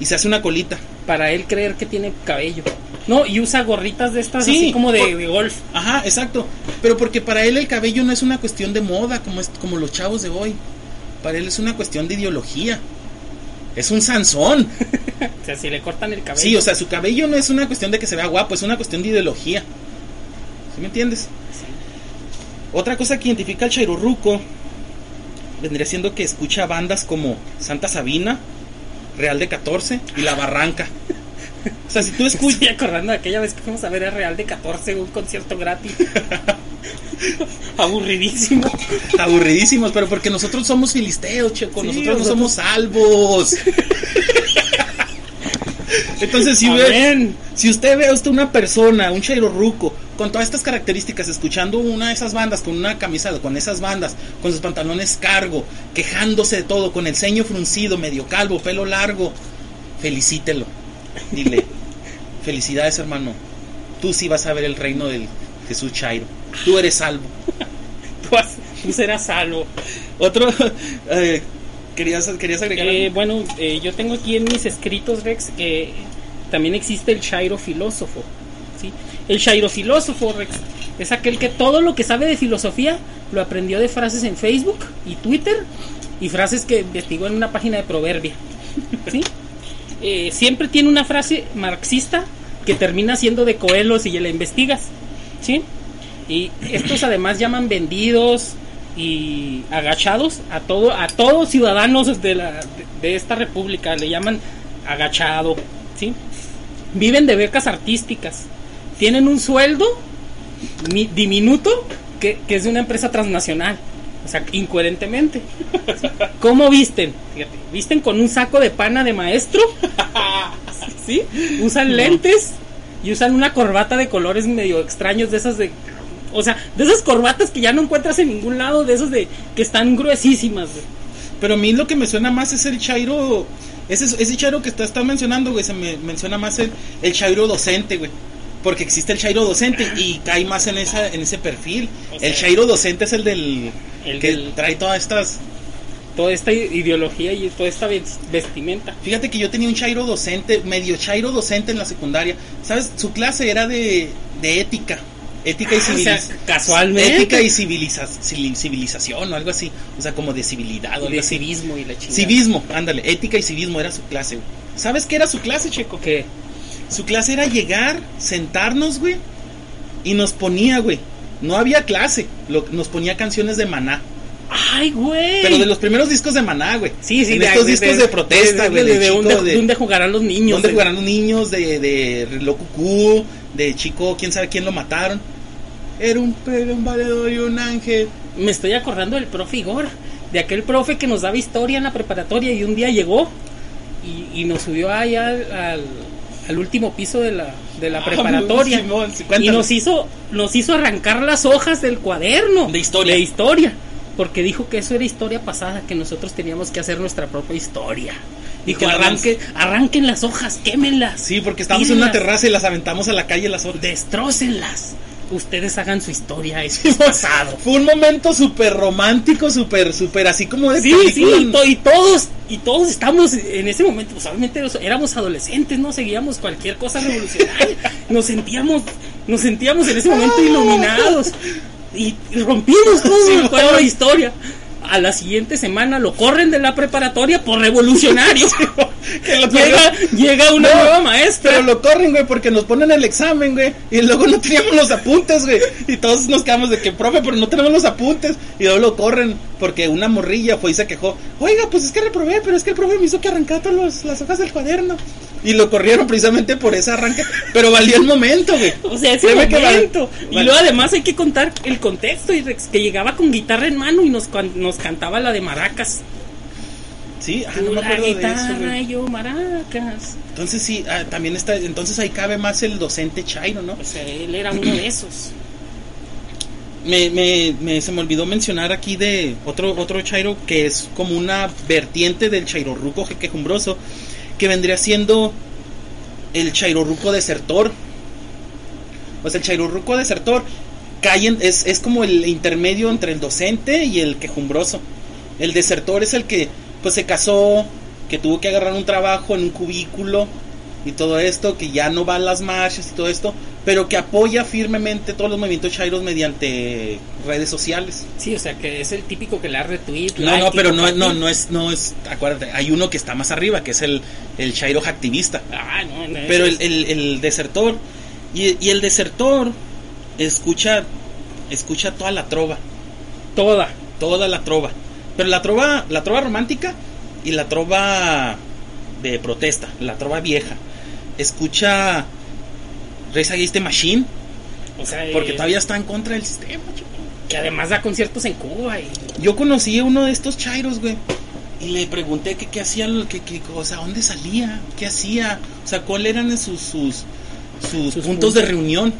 y se hace una colita. Para él creer que tiene cabello. No, y usa gorritas de estas Sí, así como de, por- de golf. Ajá, exacto. Pero porque para él el cabello no es una cuestión de moda como es, como los chavos de hoy. Para él es una cuestión de ideología. Es un Sansón. O sea, si le cortan el cabello. Sí, o sea, su cabello no es una cuestión de que se vea guapo, es una cuestión de ideología. ¿Sí me entiendes? Otra cosa que identifica al Chairurruco vendría siendo que escucha bandas como Santa Sabina, Real de 14 y La Barranca. O sea, si tú escuchas... Estoy acordando de aquella vez que fuimos a ver a Real de 14, un concierto gratis. Aburridísimo. Aburridísimos, pero porque nosotros somos filisteos, checo, Sí, nosotros no somos salvos. Entonces, si ve, si usted ve a usted una persona, un chairo ruco, con todas estas características, escuchando una de esas bandas, con una camisa, con esas bandas, con sus pantalones cargo, quejándose de todo, con el ceño fruncido, medio calvo, pelo largo, felicítelo. Dile, felicidades hermano, tú sí vas a ver el reino del Jesús Chairo, tú eres salvo. Tú, has- tú serás salvo. Otro, eh, ¿Querías, querías agregar Eh, algo? bueno, eh, yo tengo aquí en mis escritos, Rex, que también existe el Shairo filósofo. ¿sí? El Shairo filósofo, Rex, es aquel que todo lo que sabe de filosofía lo aprendió de frases en Facebook y Twitter y frases que investigó en una página de Proverbia. ¿sí? Eh, siempre tiene una frase marxista que termina siendo de Coelho si la investigas. ¿sí? Y estos además llaman vendidos y agachados a todo a todos ciudadanos de la de, de esta república le llaman agachado, ¿sí? Viven de becas artísticas. Tienen un sueldo mi- diminuto que, que es de una empresa transnacional. O sea, incoherentemente. ¿Cómo visten? Fíjate, visten con un saco de pana de maestro. ¿Sí? Usan lentes y usan una corbata de colores medio extraños de esas de o sea, de esas corbatas que ya no encuentras en ningún lado, de esas de que están gruesísimas. güey. Pero a mí lo que me suena más es el Chairo. Ese, ese Chairo que estás mencionando, güey, se me menciona más el, el Chairo docente, güey. Porque existe el Chairo docente y cae más en esa en ese perfil. O sea, el Chairo docente es el del. el que del- trae todas estas. Toda esta ideología y toda esta ves- vestimenta. Fíjate que yo tenía un Chairo docente, medio Chairo docente en la secundaria. ¿Sabes? Su clase era de, de ética. Ética y Ah, o sea, civilización. casualmente. Ética y civiliza- civili- civilización o algo así. O sea, como de civilidad o algo de así. civismo y la chingada. Civismo, ándale, ética y civismo era su clase, güey. ¿Sabes qué era su clase, Checo? ¿Qué? Su clase era llegar, sentarnos, güey, y nos ponía, güey. No había clase, lo- nos ponía canciones de maná. Ay, güey. Pero de los primeros discos de maná, güey. Sí, sí, En de- estos de- discos de, de- protesta, de- güey. de, De, dónde, de, de dónde jugarán los niños. dónde de- jugarán los niños, de, de reloj cucú, de chico, quién sabe quién lo mataron. Era un, era un valedor y un ángel. Me estoy acordando del profe Igor, de aquel profe que nos daba historia en la preparatoria y un día llegó y, y nos subió allá al, al, al último piso de la, de la Ah, preparatoria Simón, y nos hizo nos hizo arrancar las hojas del cuaderno De historia. de historia porque dijo que eso era historia pasada que nosotros teníamos que hacer nuestra propia historia dijo arranque, arranquen las hojas quémenlas Sí, porque estábamos en una terraza y las aventamos a la calle las horas. destrócenlas. Ustedes hagan su historia eso es pasado. Fue un momento súper romántico, súper, súper así como de Sí, sí, y, to- y todos, y todos estamos en ese momento, pues obviamente éramos adolescentes, no seguíamos cualquier cosa revolucionaria, nos sentíamos, nos sentíamos en ese momento iluminados. Y, rompimos todo Sí, el de historia. A la siguiente semana lo corren de la preparatoria por revolucionario. Llega, llega una No, nueva maestra. Pero lo corren, güey, porque nos ponen el examen, güey. Y luego no teníamos los apuntes, güey. Y todos nos quedamos de que, profe, pero no tenemos los apuntes. Y luego lo corren porque una morrilla fue y se quejó. Oiga, pues es que reprobé, pero es que el profe me hizo que arrancara todas los- las hojas del cuaderno. Y lo corrieron precisamente por ese arranque. Pero valió el momento, güey. O sea, ese val- momento. y luego además hay que contar el contexto y que llegaba con guitarra en mano y nos, nos cantaba la de maracas. Sí, ah, no me de eso, guitarra yo maracas. Entonces sí, ah, también está, entonces ahí cabe más el docente Chairo, ¿no? O sea, él era uno de esos. Me, me, me- se me olvidó mencionar aquí de otro, otro Chairo que es como una vertiente del Chairo Ruco quejumbroso, que vendría siendo el Chairo Ruco desertor. O sea, el Chairo Ruco desertor cae en- es, es como el intermedio entre el docente y el quejumbroso. El desertor es el que pues se casó, que tuvo que agarrar un trabajo en un cubículo y todo esto, que ya no va a las marchas y todo esto, pero que apoya firmemente todos los movimientos chairos mediante redes sociales. Sí, o sea, que es el típico que le da retweet. No, like no, pero no, no, no es, no es, acuérdate, hay uno que está más arriba, que es el, el chairo activista. Ah, no, no, Pero el, el, el desertor, y, y el desertor escucha, escucha toda la trova, toda. toda la trova. Pero la trova, la trova romántica y la trova de protesta, la trova vieja. Escucha Reza Against Machine, O sea, porque eh, todavía está en contra del sistema, chico. que además da conciertos en Cuba y Yo conocí a uno de estos chairos, güey. Y le pregunté que qué hacía, que, que, o sea, dónde salía, qué hacía, o sea, cuáles eran sus, sus, sus, Sus puntos de reunión.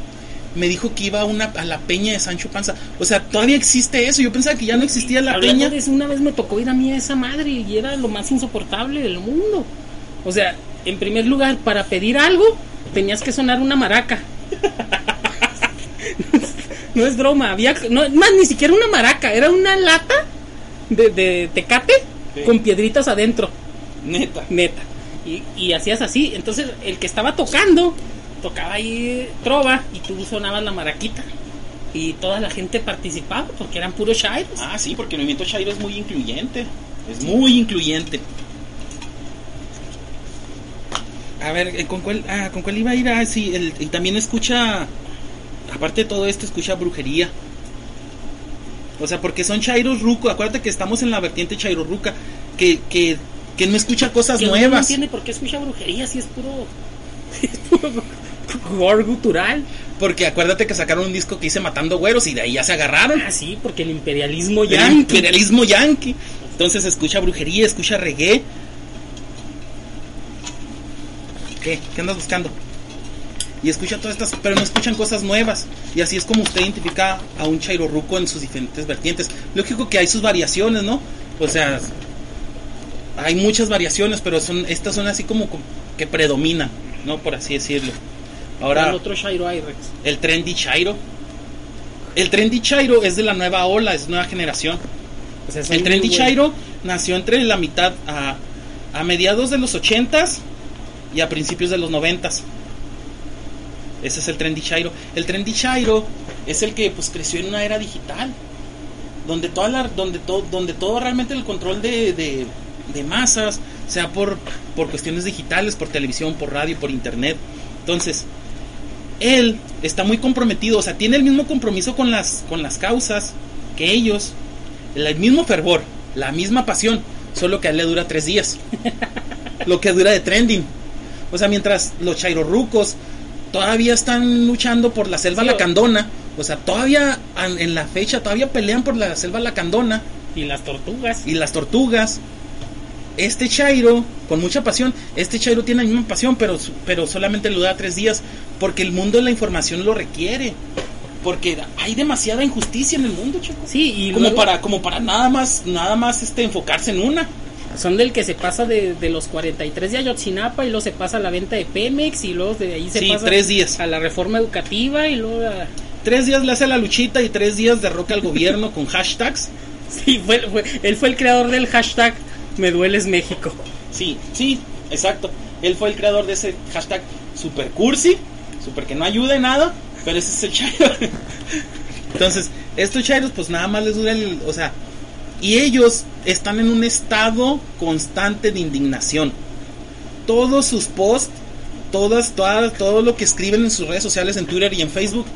Me dijo que iba a, una, a la peña de Sancho Panza. O sea, todavía existe eso. Yo pensaba que ya no existía la Hablando peña. de eso, una vez me tocó ir a mí a esa madre y era lo más insoportable del mundo. O sea, en primer lugar, para pedir algo, tenías que sonar una maraca. no es broma, había, no, más ni siquiera una maraca, era una lata de, de tecate Sí. con piedritas adentro, Neta. neta. Y, y hacías así. Entonces, el que estaba tocando, tocaba ahí trova y tú sonabas la maraquita. Y toda la gente participaba porque eran puros shairos. Ah, sí, porque el movimiento Chairo es muy incluyente. Es muy incluyente. A ver, eh, ¿con cuál, ah, ¿con cuál iba a ir? Ah, sí, el- y también escucha, aparte de todo esto, escucha brujería. O sea, porque son Chairos Ruco. Acuérdate que estamos en la vertiente Chairo Ruca, que, que, que no escucha cosas Que uno No nuevas. entiende por qué escucha brujería si es puro. es puro gore gutural. Porque acuérdate que sacaron un disco que dice Matando Güeros y de ahí ya se agarraron. Ah, sí, porque el imperialismo El yankee. imperialismo yankee. Entonces escucha brujería, escucha reggae. ¿Qué? ¿Qué andas buscando? Y escucha todas estas, pero no escuchan cosas nuevas. Y así es como usted identifica a un chairo ruco en sus diferentes vertientes. Lógico que hay sus variaciones, ¿no? O sea, hay muchas variaciones, pero son estas son así como que predominan, ¿no? Por así decirlo. Ahora, El otro Shairo Irex. el trendy chairo. El trendy chairo es de la nueva ola, es nueva generación. Son El Trendy muy buenos. Chairo nació entre la mitad a, a mediados de los 80s y a principios de los 90s. Ese es el Trendy Chairo. El Trendy Chairo es el que pues creció en una era digital. Donde toda la, donde todo, donde todo realmente el control de, de, de masas, sea por, por cuestiones digitales, por televisión, por radio, por internet. Entonces, él está muy comprometido, o sea, tiene el mismo compromiso con las, con las causas que ellos, el mismo fervor, la misma pasión, solo que a él le dura tres días. lo que dura de trending. O sea, mientras los chairorrucos todavía están luchando por la selva Sí, lacandona, o sea, todavía en la fecha todavía pelean por la selva lacandona Y las tortugas. y las tortugas. Este Chairo, con mucha pasión, este Chairo tiene la misma pasión, pero, pero solamente le dura tres días, porque el mundo de la información lo requiere. Porque hay demasiada injusticia en el mundo, chico. Sí, y como luego para, como para nada más, nada más este enfocarse en una. son del que se pasa de, de los 43 de Ayotzinapa y luego se pasa a la venta de Pemex y luego de ahí se Sí, pasa tres días. a la reforma educativa y luego a- Tres días le hace la luchita y tres días derroca al gobierno con hashtags. Sí, fue, fue- él fue el creador del hashtag Me dueles México. Sí, sí, exacto. Él fue el creador de ese hashtag super cursi, super que no ayuda en nada, pero ese es el chairo. Entonces, estos chairos pues nada más les dura el, o sea, y ellos están en un estado constante de indignación. Todos sus posts, todas, todas, todo lo que escriben en sus redes sociales, en Twitter y en Facebook,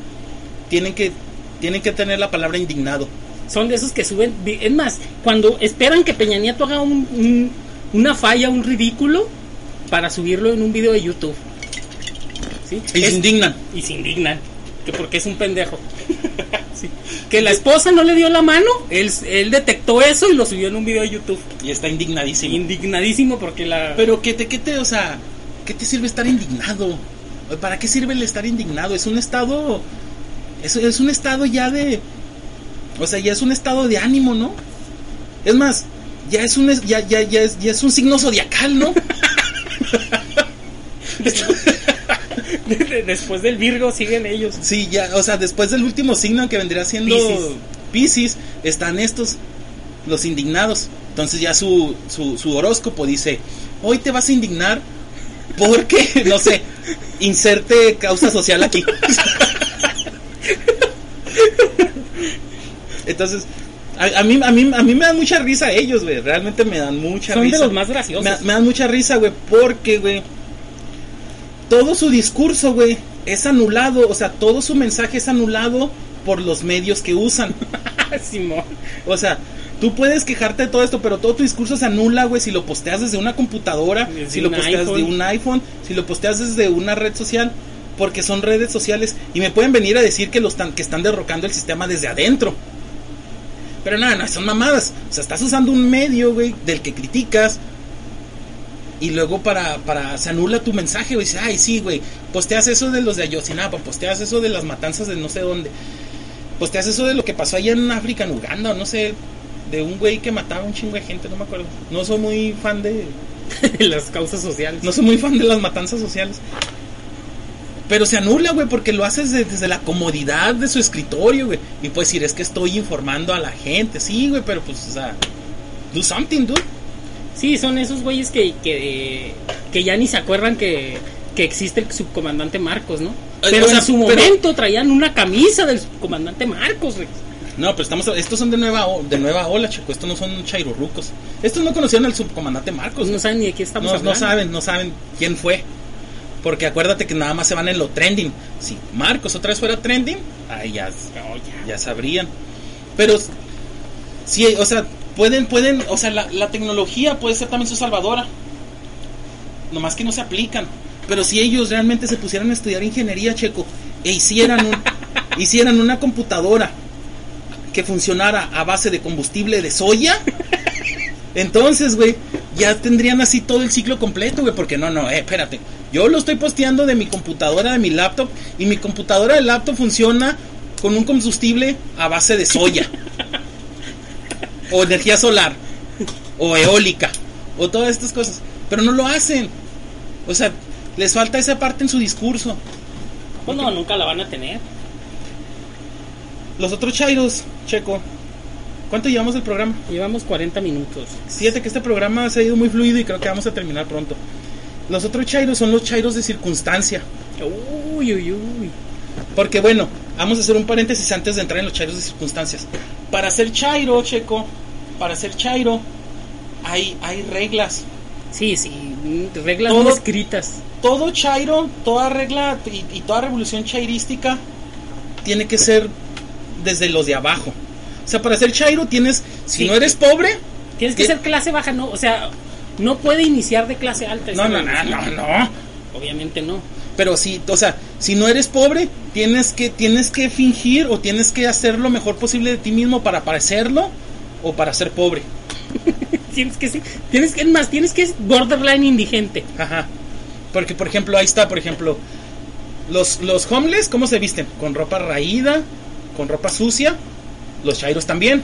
tienen que, tienen que tener la palabra indignado. Son de esos que suben. Es más, cuando esperan que Peña Nieto haga un- un- una falla, un ridículo, para subirlo en un video de YouTube. ¿Sí? Y Es- se indignan. y se indignan. Que porque es un pendejo. Sí. Que la esposa no le dio la mano, él, él detectó eso y lo subió en un video de YouTube. Y está indignadísimo. Indignadísimo porque la. Pero ¿qué te, qué te, o sea, qué te sirve estar indignado? ¿Para qué sirve el estar indignado? Es un estado, es, es un estado ya de, o sea, ya es un estado de ánimo, ¿no? Es más, ya es un, ya, ya, ya es, ya es un signo zodiacal, ¿no? Después del Virgo siguen ellos. Sí, ya, o sea, después del último signo que vendría siendo. Piscis, están estos, los indignados. Entonces ya su, su, su horóscopo dice, hoy te vas a indignar porque, no sé, inserte causa social aquí. Entonces, a, a mí, a, mí, a mí me dan mucha risa ellos, güey. Realmente me dan mucha Son risa. de los más graciosos. Me, me dan mucha risa, güey, porque, güey, todo su discurso, güey, es anulado. O sea, todo su mensaje es anulado por los medios que usan. Simón. O sea, tú puedes quejarte de todo esto, pero todo tu discurso se anula, güey, si lo posteas desde una computadora, Desde si lo posteas iPhone. de un iPhone, si lo posteas desde una red social, porque son redes sociales y me pueden venir a decir que los están, que están derrocando el sistema desde adentro. Pero nada, no, son mamadas. O sea, estás usando un medio, güey, del que criticas. Y luego para, para se anula tu mensaje, güey. Dices, ay, sí, güey. Posteas eso de los de Ayotzinapa, posteas eso de las matanzas de no sé dónde. Posteas eso de lo que pasó allá en África, en Uganda, o no sé. De un güey que mataba a un chingo de gente, no me acuerdo. No soy muy fan de. Las causas sociales. No soy muy fan de las matanzas sociales. Pero se anula, güey, porque lo haces de- desde la comodidad de su escritorio, güey. Y puedes decir, es que estoy informando a la gente. Sí, güey, pero pues, o sea, do something, dude. Sí, son esos güeyes que, que, que ya ni se acuerdan que, que existe el subcomandante Marcos, ¿no? Ay, Pero o sea, en su pero- momento traían una camisa del subcomandante Marcos, Rex. No, pero estamos estos son de nueva de nueva ola, chico. Estos no son chairurrucos. Estos no conocían al subcomandante Marcos. Pues no saben ni de qué estamos no, hablando. no saben, no saben quién fue. Porque acuérdate que nada más se van en lo trending. Si Marcos otra vez fuera trending, ahí ya, ya sabrían. Pero sí, o sea, pueden, pueden, o sea, la, la tecnología puede ser también su salvadora. Nomás que no se aplican. Pero si ellos realmente se pusieran a estudiar ingeniería, checo, e hicieran un, hicieran una computadora que funcionara a base de combustible de soya, entonces, güey, ya tendrían así todo el ciclo completo, güey, porque no, no, eh, espérate. Yo lo estoy posteando de mi computadora, de mi laptop, y mi computadora del laptop funciona con un combustible a base de soya. o energía solar. O eólica. O todas estas cosas. Pero no lo hacen. O sea, les falta esa parte en su discurso. Pues no, nunca la van a tener. Los otros chairos, Checo. ¿Cuánto llevamos del programa? Llevamos 40 minutos. Fíjate que este programa se ha ido muy fluido y creo que vamos a terminar pronto. Los otros chairos son los chairos de circunstancia. Uy, uy, uy. Porque bueno, vamos a hacer un paréntesis antes de entrar en los chairos de circunstancias. Para ser chairo, Checo, para ser chairo, hay, hay reglas. Sí, sí, mm, reglas Todo- no escritas. Todo chairo, toda regla y, y toda revolución chairística tiene que ser desde los de abajo. O sea, para ser chairo tienes, si Sí. no eres pobre, Tienes que ¿Qué? ser clase baja, no, o sea, no puede iniciar de clase alta. no, no, no, no, no. Obviamente no. Pero sí, o sea, si no eres pobre, tienes que, tienes que fingir o tienes que hacer lo mejor posible de ti mismo para parecerlo o para ser pobre. Tienes que ser, tienes que, es más, tienes que ser borderline indigente. Ajá. Porque, por ejemplo, ahí está, por ejemplo, los, los homeless, ¿cómo se visten? Con ropa raída, con ropa sucia. Los chairos también.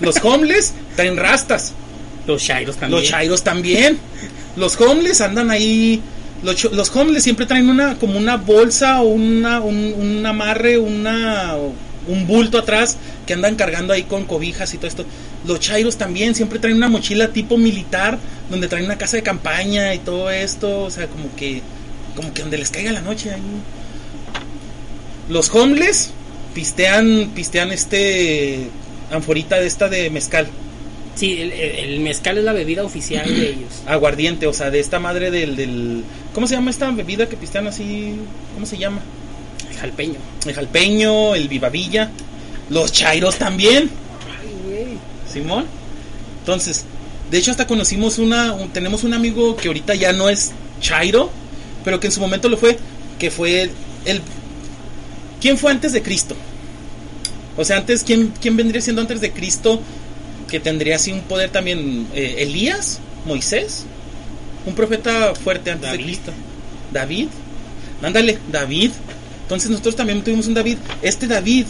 Los homeless traen rastas. Los chairos también. Los chairos también. Los homeless andan ahí. Los, los homeless siempre traen una como una bolsa o una, un, un amarre, una, un bulto atrás que andan cargando ahí con cobijas y todo esto. Los chairos también siempre traen una mochila tipo militar donde traen una casa de campaña y todo esto. O sea, como que, como que donde les caiga la noche ahí. Los homeless pistean, pistean este anforita de esta de mezcal. Sí, el, el- mezcal es la bebida oficial de ellos. aguardiente, o sea, de esta madre del, del... ¿Cómo se llama esta bebida que pistean así? ¿Cómo se llama? El jalpeño. El jalpeño, el vivavilla, los chairos también, Ay, güey. Simón. Entonces, de hecho hasta conocimos una, un- tenemos un amigo que ahorita ya no es chairo, pero que en su momento lo fue, que fue el... el- ¿Quién fue antes de Cristo? O sea, antes, ¿quién, quién vendría siendo antes de Cristo que tendría así un poder también? Eh, ¿Elías? ¿Moisés? Un profeta fuerte antes de David. Cristo. David. Ándale, David. Entonces nosotros también tuvimos un David. Este David,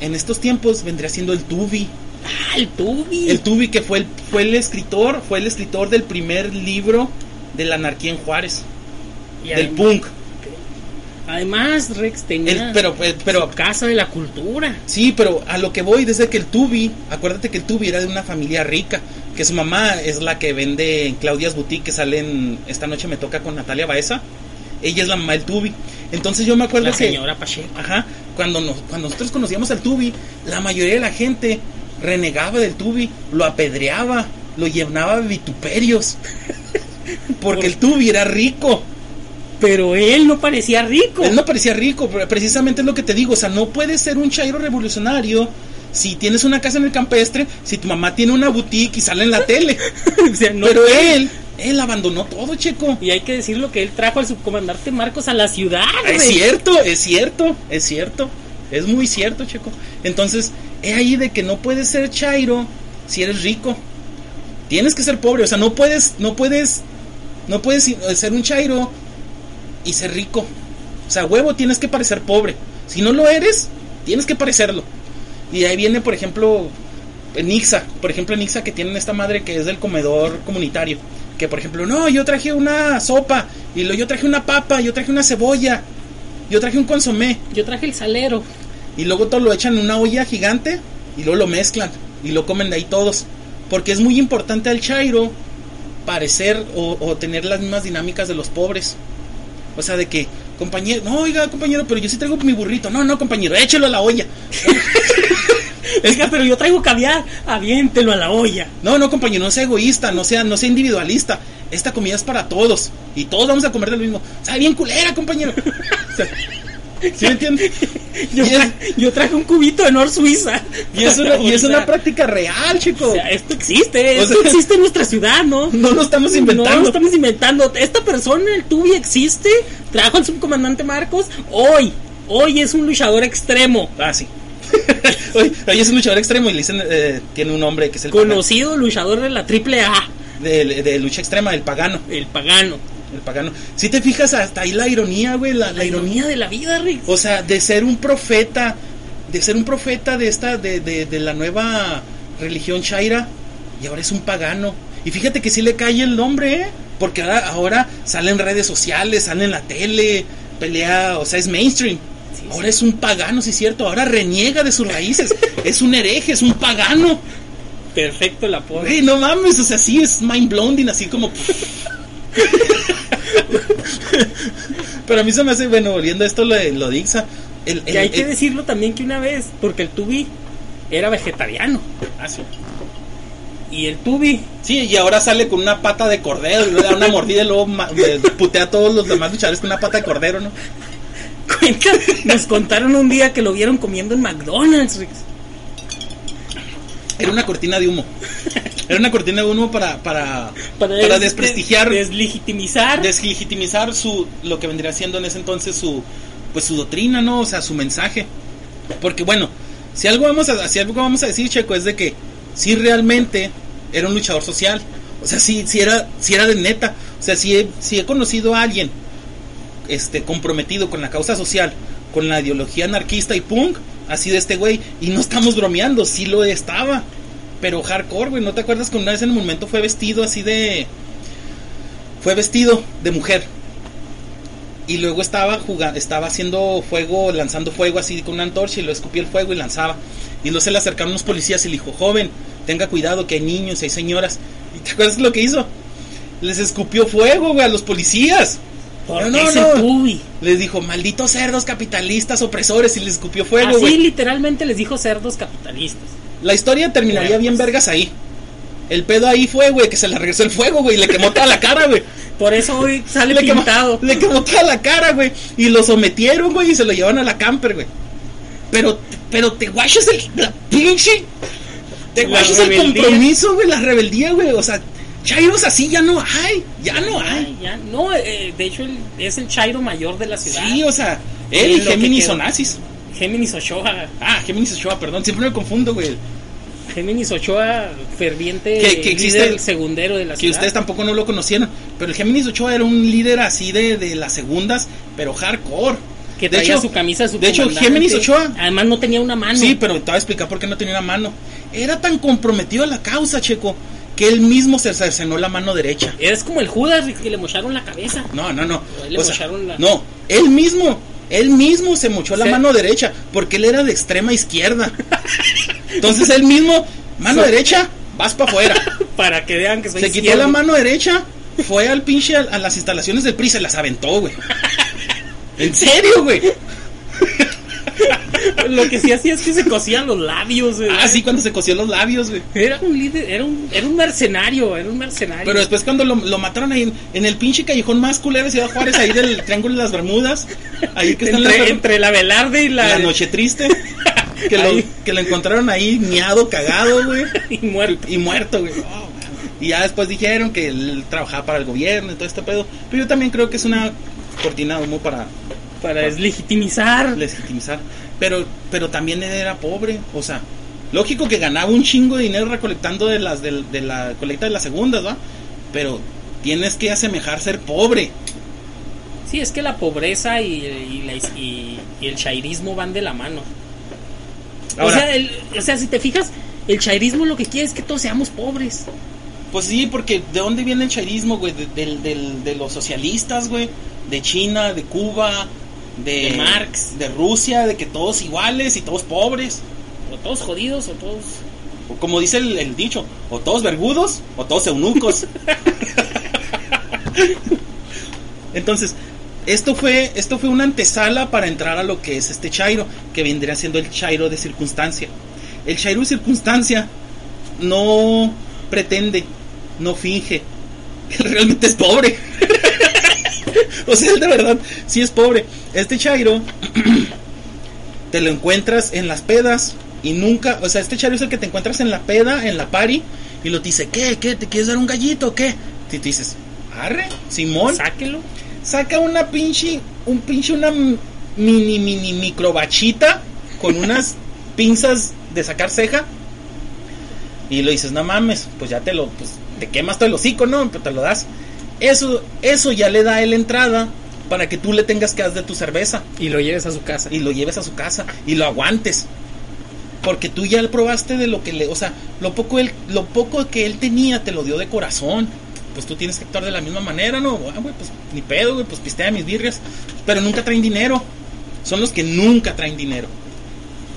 en estos tiempos, vendría siendo el Tubi. Ah, el tubi. El Tubi que fue el, fue el escritor, fue el escritor del primer libro de la anarquía en Juárez. Y del además- punk. Además, Rex tenía El- pero, eh, pero, su casa de la cultura. sí, pero a lo que voy desde que el Tubi, acuérdate que el Tubi era de una familia rica, que su mamá es la que vende en Claudia's Boutique, que sale en Esta Noche Me Toca con Natalia Baeza. Ella es la mamá del Tubi. Entonces yo me acuerdo La que... señora Pacheco. Ajá, cuando, nos, cuando nosotros conocíamos al Tubi, la mayoría de la gente renegaba del Tubi, lo apedreaba, lo llenaba de vituperios. Porque el Tubi era rico. Pero él no parecía rico. Él no parecía rico, precisamente es lo que te digo. O sea, no puedes ser un chairo revolucionario si tienes una casa en el campestre, si tu mamá tiene una boutique y sale en la tele. O sea, no pero él, él abandonó todo, checo. Y hay que decirlo que él trajo al subcomandante Marcos a la ciudad. Es güey. cierto, es cierto, es cierto. Es muy cierto, checo. Entonces, es ahí de que no puedes ser chairo si eres rico. Tienes que ser pobre, o sea, no puedes, no puedes, no puedes eh, ser un chairo y ser rico. O sea, huevo, tienes que parecer pobre. Si no lo eres, tienes que parecerlo. Y ahí viene, por ejemplo, en Ixa, por ejemplo, en Ixa que tienen esta madre que es del comedor comunitario. Que, por ejemplo, no, yo traje una sopa, y lo, yo traje una papa, yo traje una cebolla, yo traje un consomé. Yo traje el salero. Y luego todo lo echan en una olla gigante y luego lo mezclan y lo comen de ahí todos. Porque es muy importante al Chairo parecer o, o tener las mismas dinámicas de los pobres. O sea, de que, compañero, no, oiga, compañero, pero yo sí traigo mi burrito. No, no, compañero, échelo a la olla. Oiga, pero yo traigo caviar, aviéntelo a la olla. No, no, compañero, no sea egoísta, no sea, no sea individualista. Esta comida es para todos y todos vamos a comer de lo mismo. Sabe bien culera, compañero. O sea, ¿Sí me entiendes? Yo, tra- yo traje un cubito de Nor Suiza. Y es una, y es O sea, una práctica real, chico. o sea, esto existe, O esto sea, existe en nuestra ciudad, ¿no? No lo estamos No inventando. lo estamos inventando. Esta persona, el Tubi, existe. Trajo al subcomandante Marcos. Hoy, hoy es un luchador extremo. Ah, sí. Oye, es un luchador extremo y le dicen, eh, tiene un nombre que es el Conocido luchador de la triple A. pagano. de, de lucha extrema, el pagano. El pagano. El pagano. Si te fijas, hasta ahí la ironía, güey, la, la La ironía. de la vida, Rick. O sea, de ser un profeta, de ser un profeta de esta, de, de, de la nueva religión Shaira, y ahora es un pagano. Y fíjate que sí le cae el nombre, ¿eh? Porque ahora, ahora sale en redes sociales, sale en la tele, pelea, o sea, es mainstream. Sí, Ahora es un pagano, sí es cierto. Ahora reniega de sus raíces. es un hereje, es un pagano. Perfecto el apodo. Güey, no mames, o sea, sí es mind blowing, así como. Pero a mí se me hace, bueno, volviendo a esto lo lo de Ixa, el, el- Y hay que decirlo también que una vez, porque el Tubi era vegetariano. Ah, sí. Y el Tubi, Sí, y ahora sale con una pata de cordero, y le da una mordida y luego putea a todos los demás luchadores con una pata de cordero, ¿no? cuenta, nos contaron un día que lo vieron comiendo en McDonald's. Era una cortina de humo. Era una cortina de humo para, para, para, des- desprestigiar, des- deslegitimizar. deslegitimizar su, lo que vendría siendo en ese entonces su, pues su doctrina, ¿no? O sea, su mensaje. Porque bueno, si algo vamos a, si algo vamos a decir, Checo, es de que si realmente era un luchador social. O sea, si, si era, si era de neta. O sea, si he, si he conocido a alguien este, comprometido con la causa social, con la ideología anarquista y punk, así de este güey. Y no estamos bromeando, sí lo estaba. Pero hardcore, güey. ¿No te acuerdas que una vez en un momento fue vestido así de. Fue vestido de mujer. Y luego estaba jugando, estaba haciendo fuego, lanzando fuego así con una antorcha y lo escupía el fuego y lanzaba. Y luego se le acercaron unos policías y le dijo, joven, tenga cuidado que hay niños, hay señoras. ¿Y te acuerdas lo que hizo? Les escupió fuego, güey, a los policías. Porque No, es no. el Tubi. Les dijo, malditos cerdos capitalistas opresores y les escupió fuego, Así güey. literalmente les dijo cerdos capitalistas. La historia terminaría bien vergas ahí. El pedo ahí fue, güey, que se le regresó el fuego, güey, y le quemó toda la cara, güey. Por eso hoy sale Le quemó, le quemó toda la cara, güey. Y lo sometieron, güey, y se lo llevaron a la camper, güey. Pero, pero te guachas el, la pinche. Te guachas el compromiso, güey, la rebeldía, güey. O sea, chairos así ya no hay. Ya no hay. Ya. No, eh, de hecho es el Chairo mayor de la ciudad. Sí, o sea, él y Géminis son nazis. Géminis Ochoa. Ah, Géminis Ochoa, perdón, siempre me confundo, güey. Géminis Ochoa, ferviente Que- que existe líder el- segundero de la que ciudad. ustedes tampoco no lo conocieron. Pero el Géminis Ochoa era un líder así de, de las segundas, pero hardcore. que de traía hecho- su camisa su de hecho. Géminis Ochoa- Además no tenía una mano. Sí, pero te voy a explicar por qué no tenía una mano. Era tan comprometido a la causa, Checo, que él mismo se cercenó la mano derecha. Es como el Judas que le mocharon la cabeza. No, no, no. O le O sea, la- No, él mismo, él mismo se mochó la Sí. mano derecha, porque él era de extrema izquierda. Entonces él mismo, mano Sí. derecha, vas para afuera. Para que vean que soy Se quitó la mano derecha, fue al pinche a, a las instalaciones del PRI se las aventó, güey. En serio, güey. Lo que sí hacía es que se cosían los labios. güey. Ah, sí, cuando se cosió los labios, güey. Era un líder, era un, era un mercenario, era un mercenario. Pero después cuando lo, lo mataron ahí en, en el pinche callejón más culero de Ciudad Juárez, ahí del Triángulo de las Bermudas, ahí que está en la, entre, entre la Velarde y la, la noche triste, que lo, que lo encontraron ahí miado, cagado, güey, y muerto. y muerto, güey. Oh, y ya después dijeron que él trabajaba para el gobierno y todo este pedo. Pero yo también creo que es una cortina de humo para Para deslegitimizar. legitimizar. Pero, pero también era pobre, o sea, lógico que ganaba un chingo de dinero recolectando de las de, de la colecta de las segundas, ¿va? Pero tienes que asemejar ser pobre. Sí, es que la pobreza y, y la- y- y el chairismo van de la mano. Ahora, o, sea, el- o sea, si te fijas, el chairismo lo que quiere es que todos seamos pobres. pues sí, porque ¿de dónde viene el chairismo, güey? De, de los socialistas, güey. De China, de Cuba, de, De Marx. de Rusia, de que todos iguales y todos pobres. O todos jodidos o todos... como dice el, el dicho, o todos vergudos o todos eunucos. Entonces, esto fue, esto fue una antesala para entrar a lo que es este Chairo, que vendría siendo el Chairo de circunstancia. El Chairo de circunstancia no pretende, no finge, él realmente es pobre. o sea, él de verdad sí es pobre. Este Chairo te lo encuentras en las pedas y nunca, o sea, este Chairo es el que te encuentras en la peda, en la party y lo te dice, ¿qué? ¿Qué? ¿Te quieres dar un gallito o qué? Y tú dices, arre, Simón, Sáquelo. saca una pinche, un pinche, una mini, mini microbachita con unas pinzas de sacar ceja. Y lo dices, no mames, pues ya te lo, pues te quemas todo el hocico, ¿no? Pero te lo das. Eso, eso ya le da él entrada para que tú le tengas que dar de tu cerveza Y lo lleves a su casa. y lo lleves a su casa y lo aguantes. Porque tú ya probaste de lo que le, o sea, lo poco él, lo poco que él tenía te lo dio de corazón. Pues tú tienes que actuar de la misma manera, ¿no? Ah, güey, pues ni pedo, güey, pues pistea mis birrias. Pero nunca traen dinero. Son los que nunca traen dinero.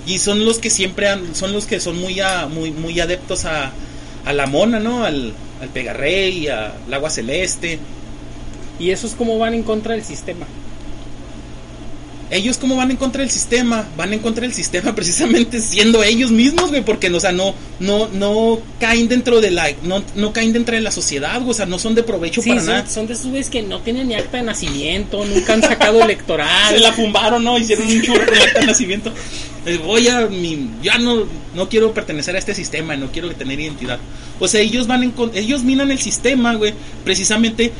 Y son los que siempre han, son los que son muy a- muy muy adeptos a, a la mona, ¿no? Al, al pegarrey, al agua celeste. Y eso es como van en contra del sistema. ellos cómo van en contra del sistema, van en contra del sistema precisamente siendo ellos mismos, güey, porque o sea, no no no caen dentro de la no, no caen dentro de la sociedad, güey, o sea, no son de provecho Sí, para son, nada. son de esos güeyes que no tienen ni acta de nacimiento, nunca han sacado electoral. Se la fumbaron, ¿no? Hicieron un churro con acta de nacimiento. Eh, Voy a mi ya no no quiero pertenecer a este sistema, no quiero tener identidad. O sea, ellos van en ellos minan el sistema, güey, precisamente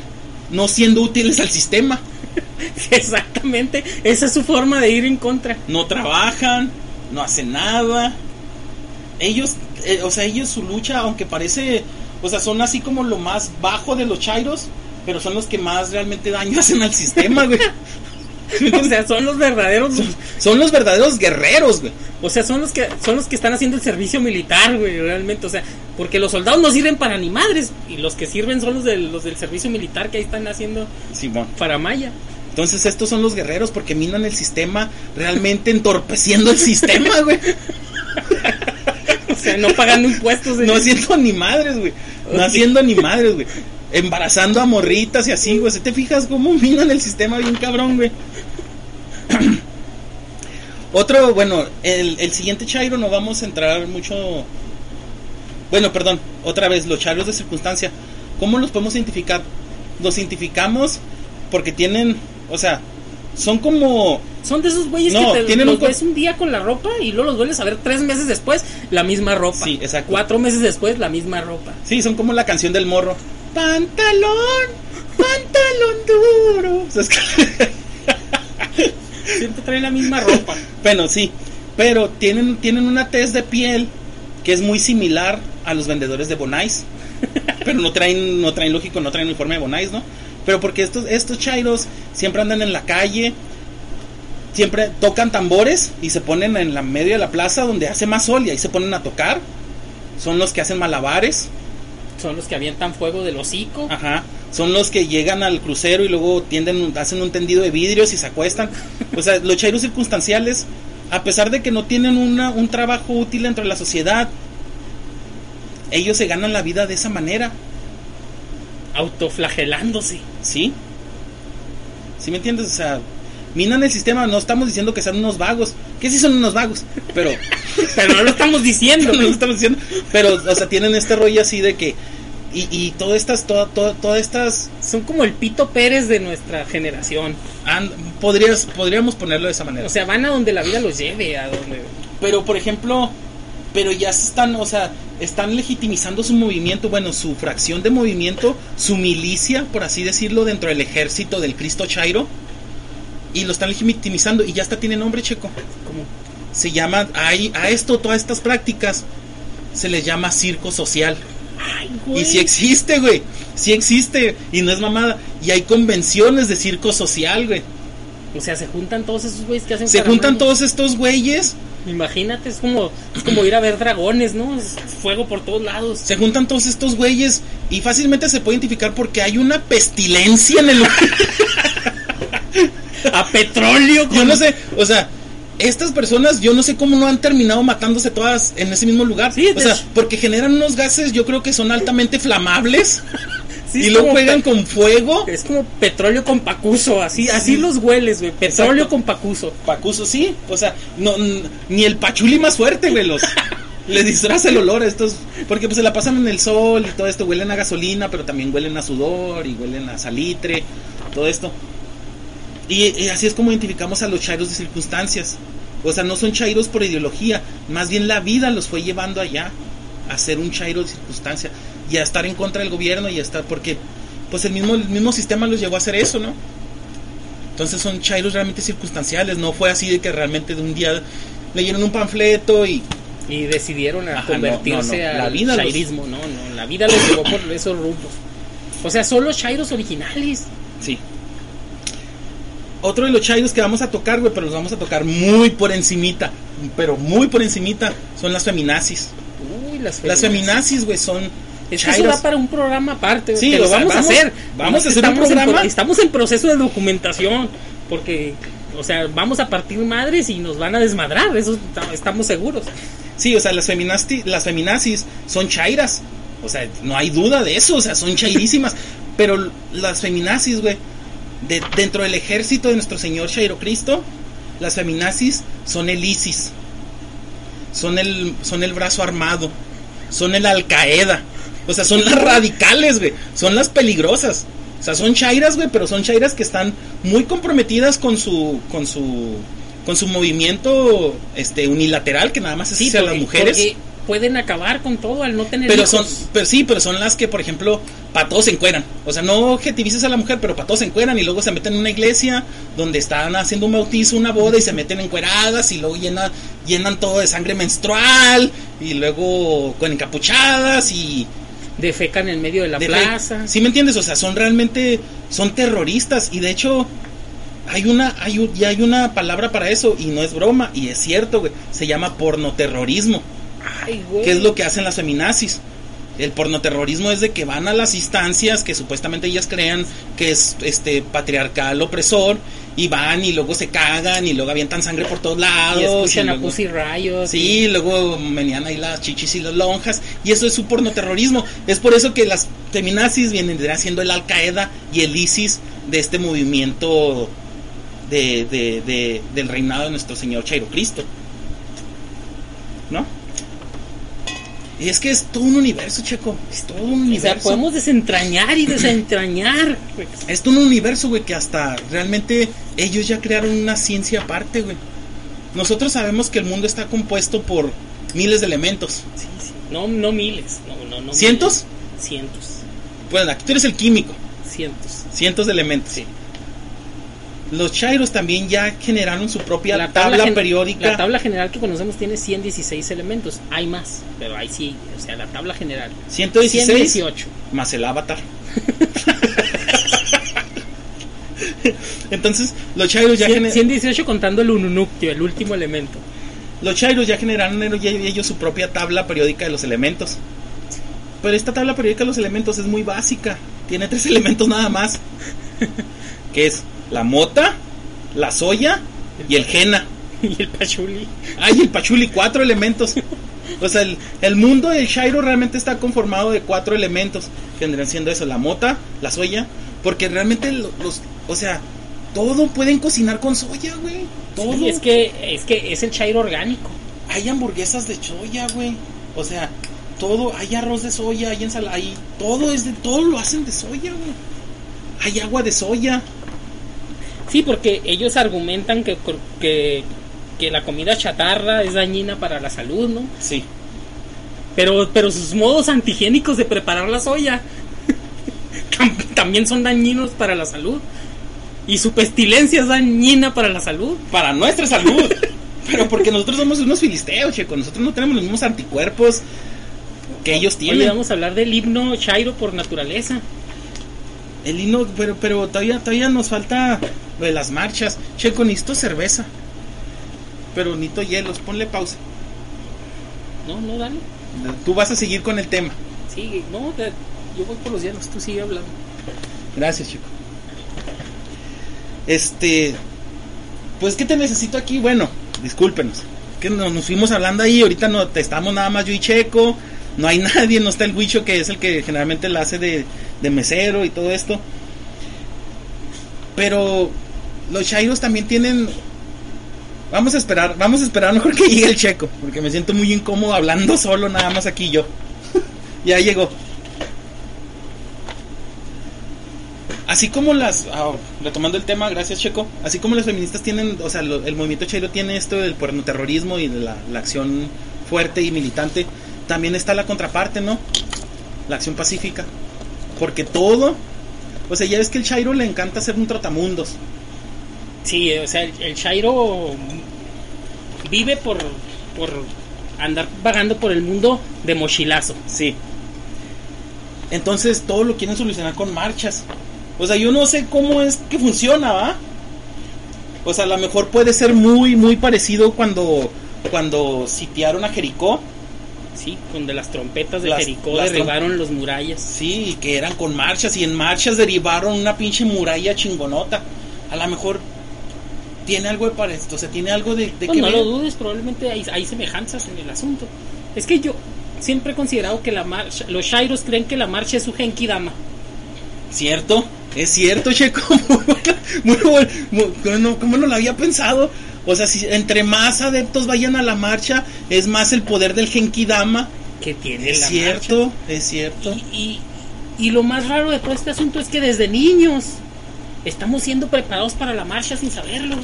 no siendo útiles al sistema. Exactamente, esa es su forma de ir en contra. no trabajan, no hacen nada. Ellos, eh, o sea, ellos su lucha, aunque parece, o sea, son así como lo más bajo de los chairos, pero son los que más realmente daño hacen al sistema, güey. O sea, son los verdaderos, Son los verdaderos guerreros, güey. o sea, son los que son los que están haciendo el servicio militar, güey, realmente, o sea, porque los soldados no sirven para ni madres y los que sirven son los del los del servicio militar que ahí están haciendo Simón. para Maya. Entonces estos son los guerreros porque minan el sistema, realmente entorpeciendo el sistema, güey. O sea, no pagando impuestos. No haciendo ni madres, güey. No haciendo ni madres, güey. Embarazando a morritas y así, güey. ¿Se te fijas cómo minan el sistema bien cabrón, güey? Otro, bueno, el, el siguiente Chairo no vamos a entrar mucho. Bueno, perdón, otra vez, los Chairos de circunstancia. ¿Cómo los podemos identificar? Los identificamos porque tienen, o sea, son como Son de esos güeyes No, que te tienen los un co- ves un día con la ropa y luego los vuelves a ver tres meses después, la misma ropa. Sí, exacto. Cuatro meses después, la misma ropa. Sí, son como la canción del morro. Pantalón, pantalón duro. O sea, es que- Siempre traen la misma ropa. bueno, sí, pero tienen, tienen una tez de piel que es muy similar a los vendedores de Bonais. Pero no traen, no traen lógico, no traen uniforme de Bonais, ¿no? Pero porque estos, estos chairos siempre andan en la calle, siempre tocan tambores y se ponen en la medio de la plaza donde hace más sol y ahí se ponen a tocar. Son los que hacen malabares. Son los que avientan fuego del hocico. Ajá. Son los que llegan al crucero y luego tienden, hacen un tendido de vidrios y se acuestan. O sea, los chairos circunstanciales, a pesar de que no tienen una, un trabajo útil dentro de la sociedad, ellos se ganan la vida de esa manera. Autoflagelándose. ¿Sí? ¿Sí me entiendes? O sea, minan el sistema, no estamos diciendo que sean unos vagos, que sí son unos vagos, pero Pero no lo estamos diciendo. no lo estamos diciendo, pero o sea, tienen este rollo así de que y, y todas estas toda- toda- todas estas Son como el Pito Pérez de nuestra generación. and- podrías podríamos ponerlo de esa manera. O sea, van a donde la vida los lleve, a donde... pero por ejemplo, pero ya se están, o sea, están legitimizando su movimiento, bueno, su fracción de movimiento, su milicia, por así decirlo, dentro del ejército del Cristo Chairo. Y lo están legitimizando y ya hasta tiene nombre, checo. Como, Se llama, a esto, todas estas prácticas, se les llama circo social. ay, Y güey. si existe, güey. Si existe. Y no es mamada. Y hay convenciones de circo social, güey. O sea, se juntan todos esos güeyes que hacen Se juntan todos estos güeyes. Imagínate, es como, es como ir a ver dragones, ¿no? Es fuego por todos lados. Se juntan todos estos güeyes. Y fácilmente se puede identificar porque hay una pestilencia en el lugar. A petróleo. Yo no sé. O sea, estas personas, yo no sé cómo no han terminado matándose todas en ese mismo lugar. Sí, o sea, hecho. porque generan unos gases, yo creo que son altamente flamables. Sí, y como juegan con fuego. Es como petróleo con pacuso, así, así Sí. los hueles, güey. Petróleo Exacto. con pacuso. Pacuso, sí. O sea, no, ni el pachuli más fuerte, güey, los. Les disfraza el olor a estos. Porque pues se la pasan en el sol y todo esto. Huelen a gasolina, pero también huelen a sudor y huelen a salitre. Todo esto. Y, y así es como identificamos a los chairos de circunstancias. O sea, no son chairos por ideología. Más bien la vida los fue llevando allá. A ser un chairo de circunstancia. Y a estar en contra del gobierno y a estar. Porque pues el mismo, el mismo sistema los llevó a hacer eso, ¿no? Entonces son chairos realmente circunstanciales, no fue así de que realmente de un día leyeron un panfleto y Y decidieron a Ajá, no, convertirse no, no, la al vida los- no, no, la vida los llevó por esos rumbos. O sea, son los chairos originales. sí. Otro de los chairos que vamos a tocar, güey, pero los vamos a tocar muy por encimita, pero muy por encimita, son las feminazis. Uy, las Las feminazis, güey, son Es que eso da para un programa aparte, Sí, lo vamos, vamos- a hacer. vamos a hacer un Estamos en estamos proceso de documentación, porque, o sea, vamos a partir madres y nos van a desmadrar, eso estamos seguros. Sí, o sea, las, feminasti- las feminazis son chairas. O sea, no hay duda de eso, o sea, son chairísimas. pero las feminazis, güey, de- dentro del ejército de nuestro Señor Chairo Cristo, las feminazis son el ISIS. Son el, son el brazo armado. Son el Al Qaeda. O sea, son las radicales, güey. Son las peligrosas. O sea, son chairas, güey, pero son chairas que están muy comprometidas con su, con su, con su movimiento, este, unilateral, que nada más es hacia las mujeres. porque pueden acabar con todo al no tener Pero hijos. son, pero sí, pero son las que, por ejemplo, para todos se encueran. O sea, no objetivices a la mujer, pero para todos se encueran y luego se meten en una iglesia donde están haciendo un bautizo, una boda y se meten encueradas y luego llenan, llenan todo de sangre menstrual y luego con encapuchadas y defecan en medio de la de- plaza. ¿Sí me entiendes? O sea, son realmente son terroristas y de hecho hay una hay un- ya hay una palabra para eso y no es broma y es cierto, güey. Se llama pornoterrorismo. Ay. ¿Qué es lo que hacen las feminazis? El pornoterrorismo es de que van a las instancias que supuestamente ellas crean que es este patriarcal opresor y van y luego se cagan y luego avientan sangre por todos lados. y escuchan y a luego- Pussy Riot. Sí, luego menían ahí las chichis y las lonjas y eso es su pornoterrorismo. Es por eso que las feminazis vienen siendo el Al Qaeda y el ISIS de este movimiento de, de- de- del reinado de nuestro Señor Chairo Cristo. ¿No? Y es que es todo un universo, Checo. Es todo un O universo. sea, podemos desentrañar y desentrañar. güey. Es todo un universo, güey, que hasta realmente ellos ya crearon una ciencia aparte, güey. Nosotros sabemos que el mundo está compuesto por miles de elementos. Sí, sí. No, no miles. No, no, no ¿Cientos? miles. Cientos. Bueno, aquí tú eres el químico. Cientos. Cientos de elementos. Sí. Los chairos también ya generaron su propia La tabla, periódica. La tabla general que conocemos tiene 116 elementos. Hay más, pero ahí sí. O sea, la tabla general. 116 118. más el avatar. Entonces, los chairos ya, 100 gener- 118 contando el ununuptio, el último elemento. los chairos ya generaron ellos- ellos su propia tabla periódica de los elementos. Pero esta tabla periódica de los elementos es muy básica. Tiene tres elementos nada más. que es la mota, la soya y el jena. y el pachuli. Hay el pachuli, cuatro elementos. O sea, el, el mundo del Shairo realmente está conformado de cuatro elementos. Que vendrían siendo eso, la mota, la soya. Porque realmente lo- los, o sea, todo pueden cocinar con soya, güey. Todo. Sí, es que es que es el chairo orgánico. Hay hamburguesas de soya, güey. O sea, todo, hay arroz de soya, hay ensalada, hay todo es de, todo lo hacen de soya, güey. Hay agua de soya. Sí, porque ellos argumentan que, que, que la comida chatarra es dañina para la salud, ¿no? Sí. Pero, pero sus modos antigénicos de preparar la soya tam- también son dañinos para la salud. Y su pestilencia es dañina para la salud. para nuestra salud. Pero porque nosotros somos unos filisteos, checo. Nosotros no tenemos los mismos anticuerpos que ellos Hoy tienen. vamos a hablar del himno chairo por naturaleza. El himno, pero, pero todavía, todavía nos falta lo de las marchas. Checo, necesito cerveza. Pero necesito hielos. Ponle pausa. No, no, dale. Tú vas a seguir con el tema. Sí, no, te- yo voy por los hielos, tú sigue hablando. Gracias, chico. Este. Pues, ¿qué te necesito aquí? Bueno, discúlpenos. Que no- nos fuimos hablando ahí, ahorita no te estamos nada más yo y Checo, no hay nadie, no está el Huicho que es el que generalmente la hace de, de mesero y todo esto. Pero los Chairos también tienen Vamos a esperar, vamos a esperar mejor que llegue el Checo, porque me siento muy incómodo hablando solo nada más aquí yo. ya llegó. Así como las, ah, retomando el tema, gracias Checo, así como las feministas tienen, o sea, lo- el movimiento chairo tiene esto del terrorismo y de la, la acción fuerte y militante, también está la contraparte, ¿no? La acción pacífica. Porque todo, o sea, ya ves que el chairo le encanta ser un trotamundos. Sí, o sea, el, el Chairo vive por, por andar vagando por el mundo de mochilazo. Sí. Entonces todo lo quieren solucionar con marchas. O sea, yo no sé cómo es que funciona, ¿va? O sea, a lo mejor puede ser muy, muy parecido cuando, cuando sitiaron a Jericó. Sí, donde las trompetas de Las- Jericó las derribaron los murallas. Sí, que eran con marchas y en marchas derivaron una pinche muralla chingonota. A lo mejor tiene algo de parecido, o sea, tiene algo de, de Pues que no ver. lo dudes, probablemente hay, hay semejanzas en el asunto. Es que yo siempre he considerado que la marcha, los Shairos creen que la marcha es su Genki Dama. Cierto, es cierto, Checo. Muy bueno, muy bueno, muy- ¿Cómo no lo había pensado? O sea, si entre más adeptos vayan a la marcha, es más el poder del Genki Dama. que tiene Es la cierto, es cierto. Y, y, y lo más raro de todo este asunto es que desde niños estamos siendo preparados para la marcha sin saberlo.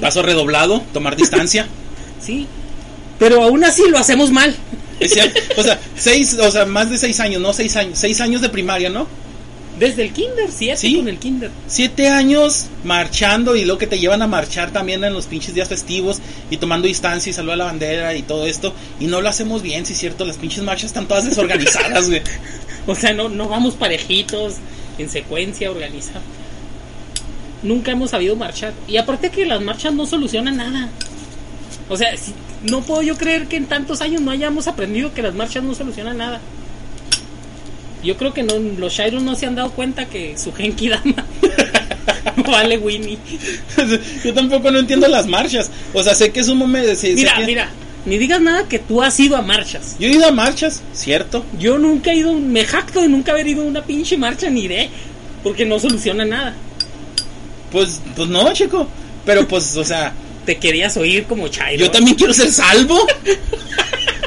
Paso redoblado, tomar distancia. Sí. Pero aún así lo hacemos mal. Es cierto. O sea, seis, o sea, más de seis años, no seis años, seis años de primaria, ¿no? Desde el kinder, siete Sí. con el kinder. Siete años marchando y lo que te llevan a marchar también en los pinches días festivos y tomando distancia y saludar a la bandera y todo esto. Y no lo hacemos bien, sí es cierto, las pinches marchas están todas desorganizadas, güey. O sea, no, no vamos parejitos, en secuencia, organizados. Nunca hemos sabido marchar. Y aparte que las marchas no solucionan nada. O sea, si- no puedo yo creer que en tantos años no hayamos aprendido que las marchas no solucionan nada. Yo creo que no, los Shairos no se han dado cuenta que su Genki Dama no vale Winnie. Yo tampoco no entiendo las marchas. O sea, sé que es un momento. sé Mira, que- mira, ni digas nada que tú has ido a marchas. Yo he ido a marchas, cierto. Yo nunca he ido, me jacto de nunca haber ido a una pinche marcha ni de, porque no soluciona nada. Pues, pues no, chico. Pero pues, o sea, Te querías oír como Chairo. yo también quiero ser salvo.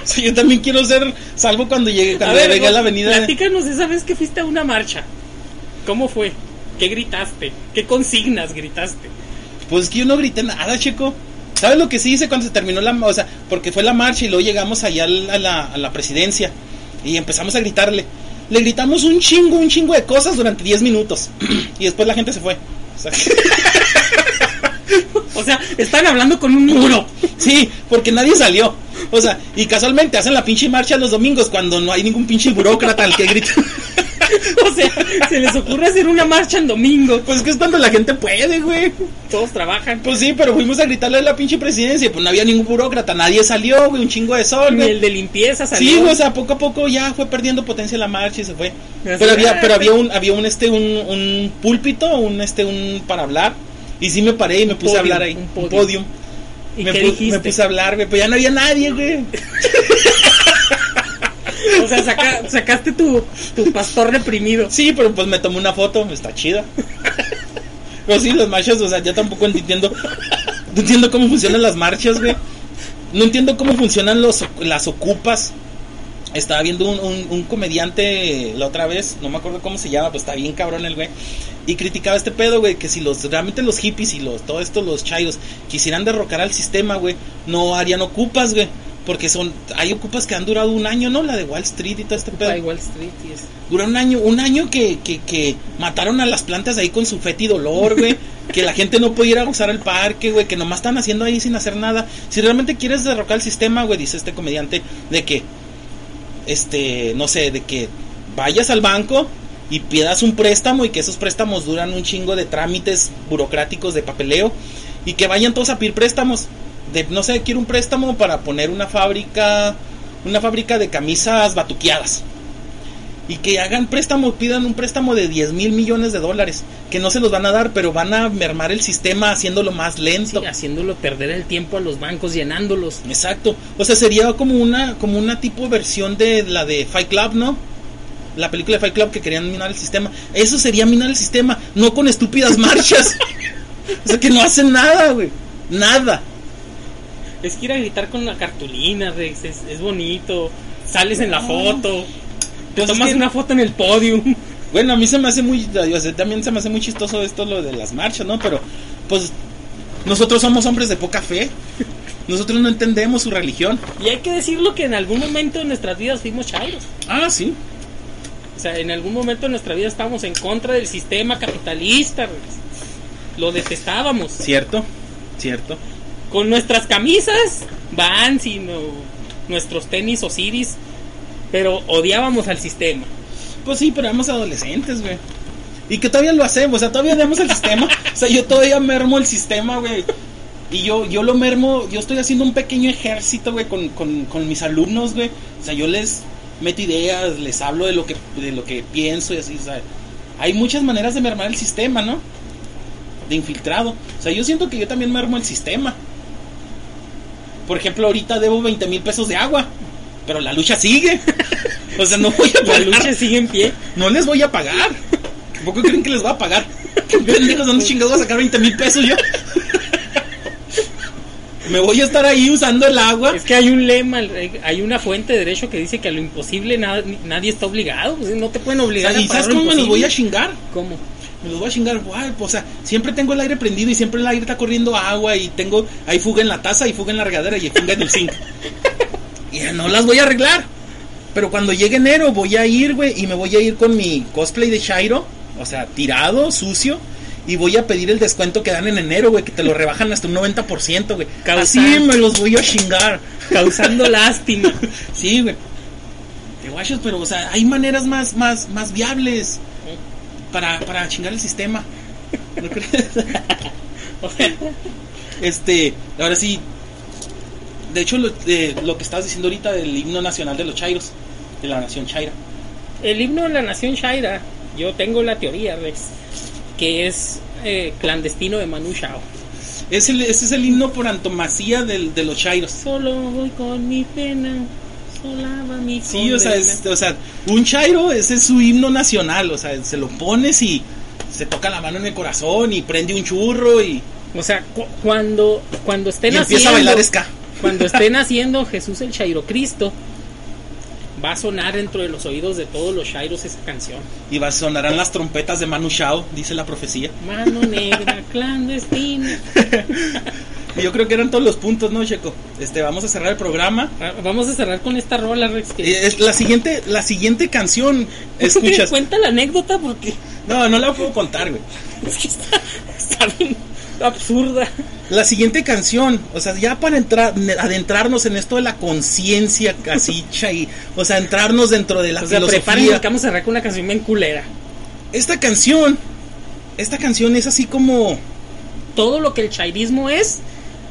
Sí, yo también quiero ser salvo cuando llegue, A cuando ver, llegue a la avenida. Platícanos esa vez que fuiste a una marcha. ¿Cómo fue? ¿Qué gritaste? ¿Qué consignas gritaste? Pues es que yo no grité nada, chico. ¿Sabes lo que sí hice cuando se terminó la... O sea, porque fue la marcha y luego llegamos allá al- a la, a la presidencia y empezamos a gritarle. Le gritamos un chingo, un chingo de cosas durante 10 minutos. y después la gente se fue. O sea, O sea, están hablando con un muro. sí, porque nadie salió. O sea, y casualmente hacen la pinche marcha los domingos cuando no hay ningún pinche burócrata al que grita. O sea, se les ocurre hacer una marcha en domingo. pues es que es cuando la gente puede, güey. Todos trabajan. Pues sí, pero fuimos a gritarle a la pinche presidencia. Pues no había ningún burócrata, nadie salió, güey, un chingo de sol, Ni güey. el de limpieza salió. Sí, güey, o sea, poco a poco ya fue perdiendo potencia la marcha y se fue. Pero había, pero había un, había un este, un, un púlpito, un este, un para hablar. Y sí me paré y me puse a podio, hablar ahí. un Un podio. podium. ¿Y me, qué pu- dijiste? me puse a hablar, güey, pero ya no había nadie, güey. O sea, saca- sacaste tu, tu pastor reprimido. Sí, pero pues me tomé una foto, está chida. Pero sí, las marchas, o sea, yo tampoco entiendo. No entiendo cómo funcionan las marchas, güey. No entiendo cómo funcionan los, las ocupas. Estaba viendo un, un- un comediante la otra vez, no me acuerdo cómo se llama, pues está bien cabrón el güey. Y criticaba este pedo, güey, que si los realmente los hippies y los todo esto, los chairos, quisieran derrocar al sistema, güey, no harían ocupas, güey. Porque son, hay ocupas que han durado un año, ¿no? La de Wall Street y todo este pedo. Para Wall Street y es- Dura un año, un año que, que, que mataron a las plantas ahí con su y dolor, güey. que la gente no pudiera usar el parque, güey. Que nomás están haciendo ahí sin hacer nada. Si realmente quieres derrocar el sistema, güey, dice este comediante, de que, este, no sé, de que vayas al banco y pidas un préstamo y que esos préstamos duran un chingo de trámites burocráticos de papeleo y que vayan todos a pedir préstamos. De, no sé, quiero un préstamo para poner una fábrica, una fábrica de camisas batuqueadas y que hagan préstamo, pidan un préstamo de 10 mil millones de dólares, que no se los van a dar, pero van a mermar el sistema haciéndolo más lento. Sí, haciéndolo perder el tiempo a los bancos, llenándolos. Exacto. O sea, sería como una, como una tipo versión de la de Fight Club, ¿no? La película de Fight Club que querían minar el sistema. Eso sería minar el sistema, no con estúpidas marchas. o sea, que no hacen nada, güey. Nada. Es que ir a gritar con la cartulina, Rex, es, es bonito. Sales en la foto. Te tomas que- una foto en el podio. Bueno, a mí se me hace muy, o sea, también se me hace muy chistoso esto lo de las marchas, ¿no? Pero, pues, nosotros somos hombres de poca fe. Nosotros no entendemos su religión. Y hay que decirlo que en algún momento de nuestras vidas fuimos chairos. Ah, sí. O sea, en algún momento de nuestra vida estábamos en contra del sistema capitalista. Lo detestábamos. Cierto, cierto. Con nuestras camisas, Vans y no- nuestros tenis Osiris. Pero odiábamos al sistema. Pues sí, pero éramos adolescentes, güey. Y que todavía lo hacemos, o sea, todavía odiamos el sistema. O sea, yo todavía mermo el sistema, güey. Y yo, yo lo mermo, yo estoy haciendo un pequeño ejército, güey, con, con, con mis alumnos, güey. O sea, yo les meto ideas, les hablo de lo que, de lo que pienso y así, o sea. Hay muchas maneras de mermar el sistema, ¿no? De infiltrado. O sea, yo siento que yo también mermo el sistema. Por ejemplo, ahorita debo 20 mil pesos de agua. Pero la lucha sigue. O sea, no voy a La pagar. lucha sigue en pie. No les voy a pagar. ¿Tampoco creen que les voy a pagar? ¿Qué pendejos, ¿dónde chingados voy a sacar 20 mil pesos yo? Me voy a estar ahí usando el agua. Es que hay un lema, hay una fuente de derecho que dice que a lo imposible na- nadie está obligado. pues, No te pueden O obligar sea, a ¿Y sabes cómo me los voy a chingar? ¿Cómo? Me los voy a chingar, guay, pues, o sea, siempre tengo el aire prendido y siempre el aire está corriendo agua y tengo, hay fuga en la taza y fuga en la regadera y fuga en el zinc. Y no las voy a arreglar. Pero cuando llegue enero voy a ir, güey, y me voy a ir con mi cosplay de Shairo, o sea, tirado, sucio, y voy a pedir el descuento que dan en enero, güey, que te lo rebajan hasta un 90%, güey. Así me los voy a chingar. Causando lástima. Sí, güey. Te guachas, pero, o sea, hay maneras más, más, más viables para, para chingar el sistema. ¿No crees? este, ahora sí. De hecho, lo, de, lo que estabas diciendo ahorita del himno nacional de los Chairos, de la nación Chaira. El himno de la nación Shaira, yo tengo la teoría, Rex, que es eh, clandestino de Manu Chao. Es el, ese es el himno por antomasía del, de los Chairos. Solo voy con mi pena, solaba mi Sí, o sea, es- o sea, un Chairo, ese es su himno nacional. O sea, se lo pones y se toca la mano en el corazón y prende un churro y, O sea, cu- cuando, cuando estén y empieza a bailar ska. Cuando estén haciendo Jesús el Chairo Cristo, va a sonar dentro de los oídos de todos los Chairos esa canción. Y va, sonarán las trompetas de Manu Chao, dice la profecía. Mano negra, clandestina. Yo creo que eran todos los puntos, ¿no, Checo? Este, vamos a cerrar el programa. Ah, Vamos a cerrar con esta rola, Rex. Que Eh, es la siguiente, la siguiente canción, escuchas. Cuenta la anécdota porque No, no la puedo contar, güey. es que está, está bien absurda. La siguiente canción, o sea, ya para entrar, adentrarnos en esto de la conciencia así, chay, o sea, entrarnos dentro de la O sea, filosofía. que vamos a cerrar con una canción bien culera. Esta canción, esta canción es así como, Todo lo que el chairismo es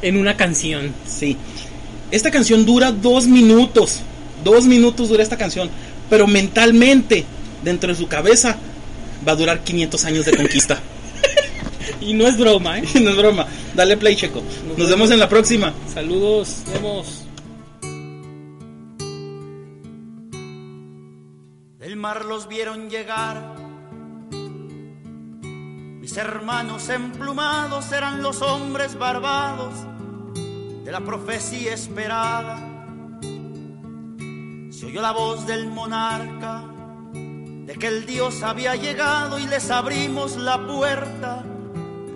en una canción. sí, esta canción dura dos minutos, dos minutos dura esta canción, pero mentalmente, dentro de su cabeza, va a durar 500 años de conquista. Y no es broma, ¿eh? no es broma. Dale play, Checo. Nos vemos en la próxima. Saludos, vemos. Del mar los vieron llegar. Mis hermanos emplumados eran los hombres barbados de la profecía esperada. Se oyó la voz del monarca de que el Dios había llegado y les abrimos la puerta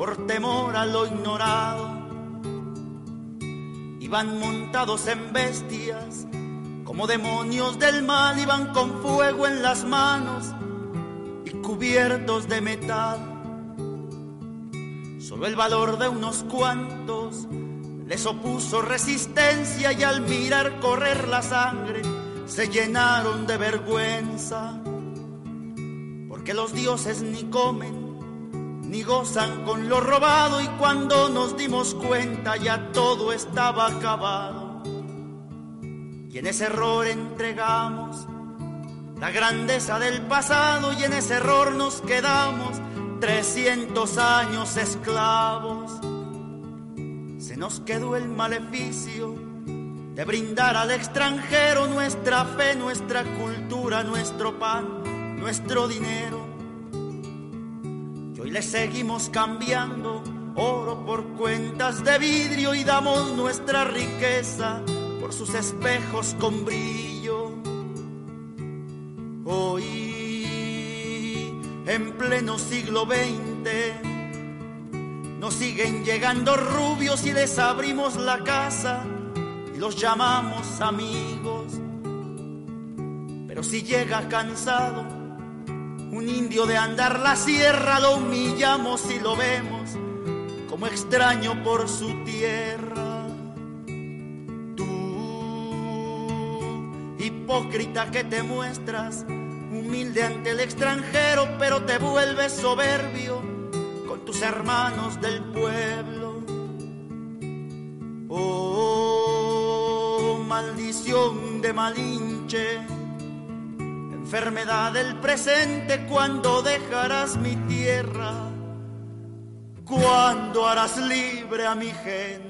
por temor a lo ignorado. Iban montados en bestias como demonios del mal iban con fuego en las manos y cubiertos de metal. Solo el valor de unos cuantos les opuso resistencia y al mirar correr la sangre se llenaron de vergüenza. Porque los dioses ni comen ni gozan con lo robado y cuando nos dimos cuenta ya todo estaba acabado y en ese error entregamos la grandeza del pasado y en ese error nos quedamos 300 años esclavos. Se nos quedó el maleficio de brindar al extranjero nuestra fe, nuestra cultura, nuestro pan, nuestro dinero. Le seguimos cambiando oro por cuentas de vidrio y damos nuestra riqueza por sus espejos con brillo. Hoy, en pleno siglo XX, nos siguen llegando rubios y les abrimos la casa y los llamamos amigos. Pero si llega cansado, un indio de andar la sierra, lo humillamos y lo vemos como extraño por su tierra. Tú, hipócrita que te muestras, humilde ante el extranjero, pero te vuelves soberbio con tus hermanos del pueblo. Oh, maldición de Malinche, enfermedad del presente, cuando dejarás mi tierra? ¿Cuándo harás libre a mi gente?